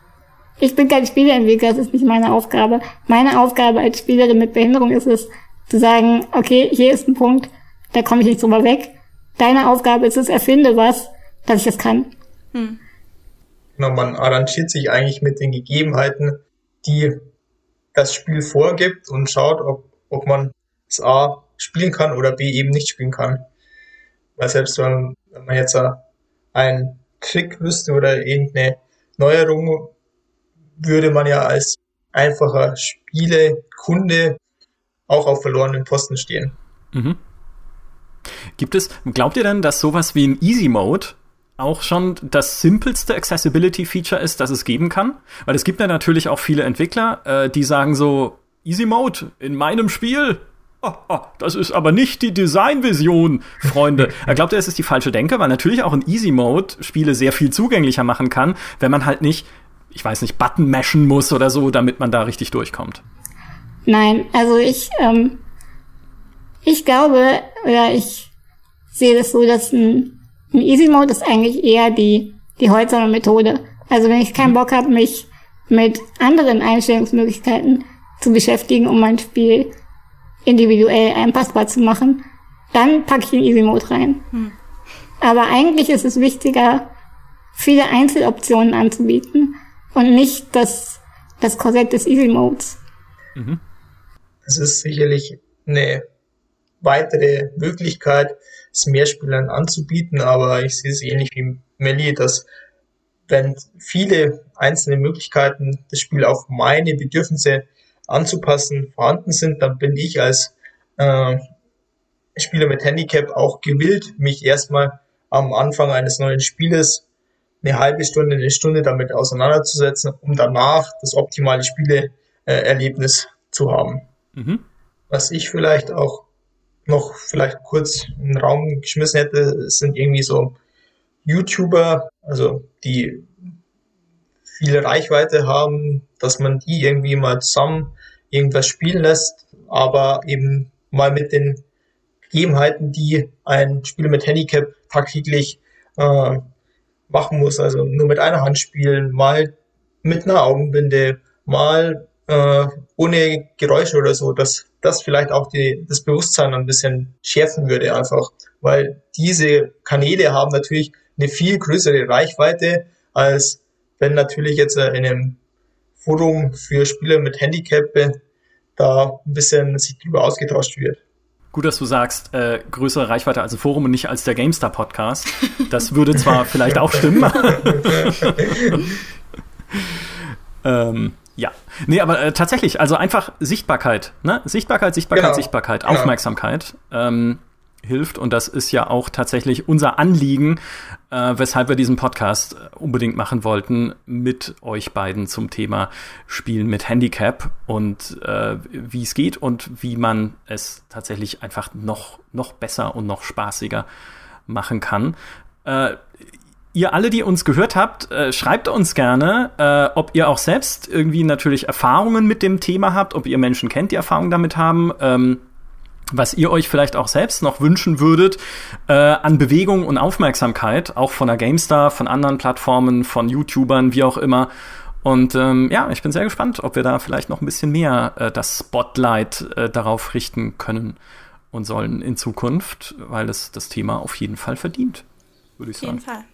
ich bin kein Spieleentwickler, das ist nicht meine Aufgabe. Meine Aufgabe als Spielerin mit Behinderung ist es, zu sagen, okay, hier ist ein Punkt, da komme ich nicht drüber weg. Deine Aufgabe ist es, erfinde was, dass ich das kann. Hm man arrangiert sich eigentlich mit den Gegebenheiten, die das Spiel vorgibt und schaut, ob, ob man es A spielen kann oder B eben nicht spielen kann. Weil selbst wenn, wenn man jetzt ein Trick wüsste oder irgendeine Neuerung, würde man ja als einfacher Spielekunde auch auf verlorenen Posten stehen. Mhm. Gibt es, glaubt ihr denn, dass sowas wie ein Easy Mode auch schon das simpelste Accessibility-Feature ist, das es geben kann? Weil es gibt ja natürlich auch viele Entwickler, äh, die sagen so, Easy Mode in meinem Spiel, Oh, oh, das ist aber nicht die Designvision, Freunde. [LAUGHS] Er glaubt, es ist die falsche Denke, weil natürlich auch in Easy Mode Spiele sehr viel zugänglicher machen kann, wenn man halt nicht, ich weiß nicht, Button mashen muss oder so, damit man da richtig durchkommt. Nein, also ich, ähm, ich glaube, oder ich sehe das so, dass ein, ein Easy Mode ist eigentlich eher die, die heutzere Methode. Also wenn ich keinen Bock habe, mich mit anderen Einstellungsmöglichkeiten zu beschäftigen, um mein Spiel individuell einpassbar zu machen, dann packe ich den Easy Mode rein. Hm. Aber eigentlich ist es wichtiger, viele Einzeloptionen anzubieten und nicht das, das Korsett des Easy Modes. Mhm. Das ist sicherlich eine weitere Möglichkeit, es Mehrspielern anzubieten, aber ich sehe es ähnlich wie Melly, dass wenn viele einzelne Möglichkeiten, das Spiel auf meine Bedürfnisse anzupassen vorhanden sind, dann bin ich als äh, Spieler mit Handicap auch gewillt, mich erstmal am Anfang eines neuen Spieles eine halbe Stunde, eine Stunde damit auseinanderzusetzen, um danach das optimale Spieleerlebnis zu haben. Mhm. Was ich vielleicht auch noch vielleicht kurz in den Raum geschmissen hätte, sind irgendwie so YouTuber, also die viele Reichweite haben, dass man die irgendwie mal zusammen irgendwas spielen lässt, aber eben mal mit den Gegebenheiten, die ein Spieler mit Handicap tagtäglich äh, machen muss. Also nur mit einer Hand spielen, mal mit einer Augenbinde, mal äh, ohne Geräusche oder so, dass das vielleicht auch die, das Bewusstsein ein bisschen schärfen würde einfach, weil diese Kanäle haben natürlich eine viel größere Reichweite als wenn natürlich jetzt äh, in einem Forum für Spieler mit Handicap da ein bisschen sich drüber ausgetauscht wird. Gut, dass du sagst, äh, größere Reichweite als ein Forum und nicht als der GameStar Podcast. Das würde zwar [LAUGHS] vielleicht auch stimmen. [LAUGHS] [LAUGHS] ähm, ja. Nee, aber äh, tatsächlich, also einfach Sichtbarkeit, ne? Sichtbarkeit, Sichtbarkeit, genau. Sichtbarkeit, genau. Aufmerksamkeit. Ähm, hilft. Und das ist ja auch tatsächlich unser Anliegen, äh, weshalb wir diesen Podcast unbedingt machen wollten mit euch beiden zum Thema Spielen mit Handicap und äh, wie es geht und wie man es tatsächlich einfach noch, noch besser und noch spaßiger machen kann. Äh, ihr alle, die uns gehört habt, äh, schreibt uns gerne, äh, ob ihr auch selbst irgendwie natürlich Erfahrungen mit dem Thema habt, ob ihr Menschen kennt, die Erfahrungen damit haben. Ähm, was ihr euch vielleicht auch selbst noch wünschen würdet äh, an Bewegung und Aufmerksamkeit, auch von der GameStar, von anderen Plattformen, von YouTubern, wie auch immer. Und ähm, ja, ich bin sehr gespannt, ob wir da vielleicht noch ein bisschen mehr äh, das Spotlight äh, darauf richten können und sollen in Zukunft, weil es das Thema auf jeden Fall verdient, würde ich sagen. Auf jeden Fall.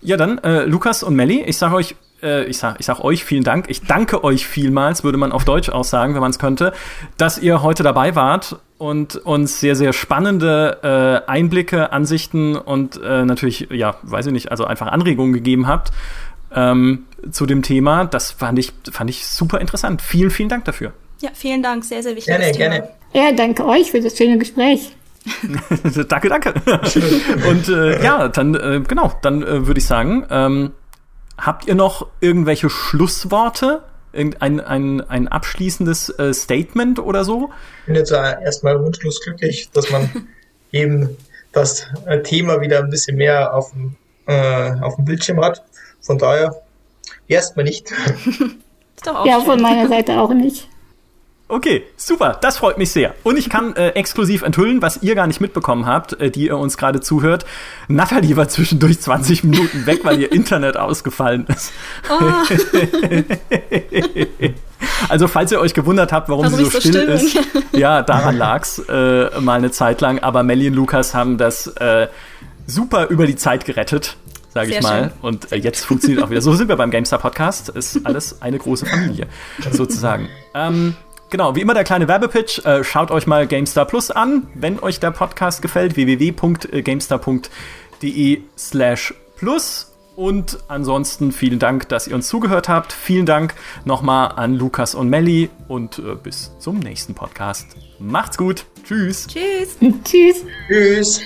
Ja, dann, äh, Lukas und Melly, ich sage euch äh, ich sag, ich sag euch vielen Dank. Ich danke euch vielmals, würde man auf Deutsch auch sagen, wenn man es könnte, dass ihr heute dabei wart und uns sehr, sehr spannende äh, Einblicke, Ansichten und äh, natürlich, ja, weiß ich nicht, also einfach Anregungen gegeben habt ähm, zu dem Thema. Das fand ich, fand ich super interessant. Vielen, vielen Dank dafür. Ja, vielen Dank. Sehr, sehr wichtig. Gerne, gerne. Ja, danke euch für das schöne Gespräch. [LAUGHS] danke, danke. und äh, ja, dann, äh, genau, dann äh, würde ich sagen, ähm, Habt ihr noch irgendwelche Schlussworte? Irgendein ein, ein abschließendes äh, Statement oder so? Ich bin jetzt erstmal wunschlos glücklich, dass man [LAUGHS] eben das äh, Thema wieder ein bisschen mehr auf dem, äh, auf dem Bildschirm hat. Von daher erstmal nicht. [LAUGHS] ja, schön. von meiner Seite auch nicht. Okay, super, das freut mich sehr. Und ich kann äh, exklusiv enthüllen, was ihr gar nicht mitbekommen habt, äh, die ihr uns gerade zuhört. Nathalie war zwischendurch 20 Minuten weg, weil ihr [LAUGHS] Internet ausgefallen ist. Oh. also, falls ihr euch gewundert habt, warum also sie so, so still, ist, ja, daran lag's äh, mal eine Zeit lang. Aber Melly und Lukas haben das äh, super über die Zeit gerettet sage ich mal. Schön. Und äh, jetzt funktioniert auch wieder. So sind wir beim GameStar Podcast. Ist alles eine große Familie, [LAUGHS] sozusagen. Ähm, Genau, wie immer der kleine Werbepitch. Äh, schaut euch mal GameStar Plus an, wenn euch der Podcast gefällt. www.gamestar.de de slash plus. Und ansonsten vielen Dank, dass ihr uns zugehört habt. Vielen Dank nochmal an Lukas und Melli und äh, bis zum nächsten Podcast. Macht's gut. Tschüss. Tschüss. [LAUGHS] Tschüss. Tschüss.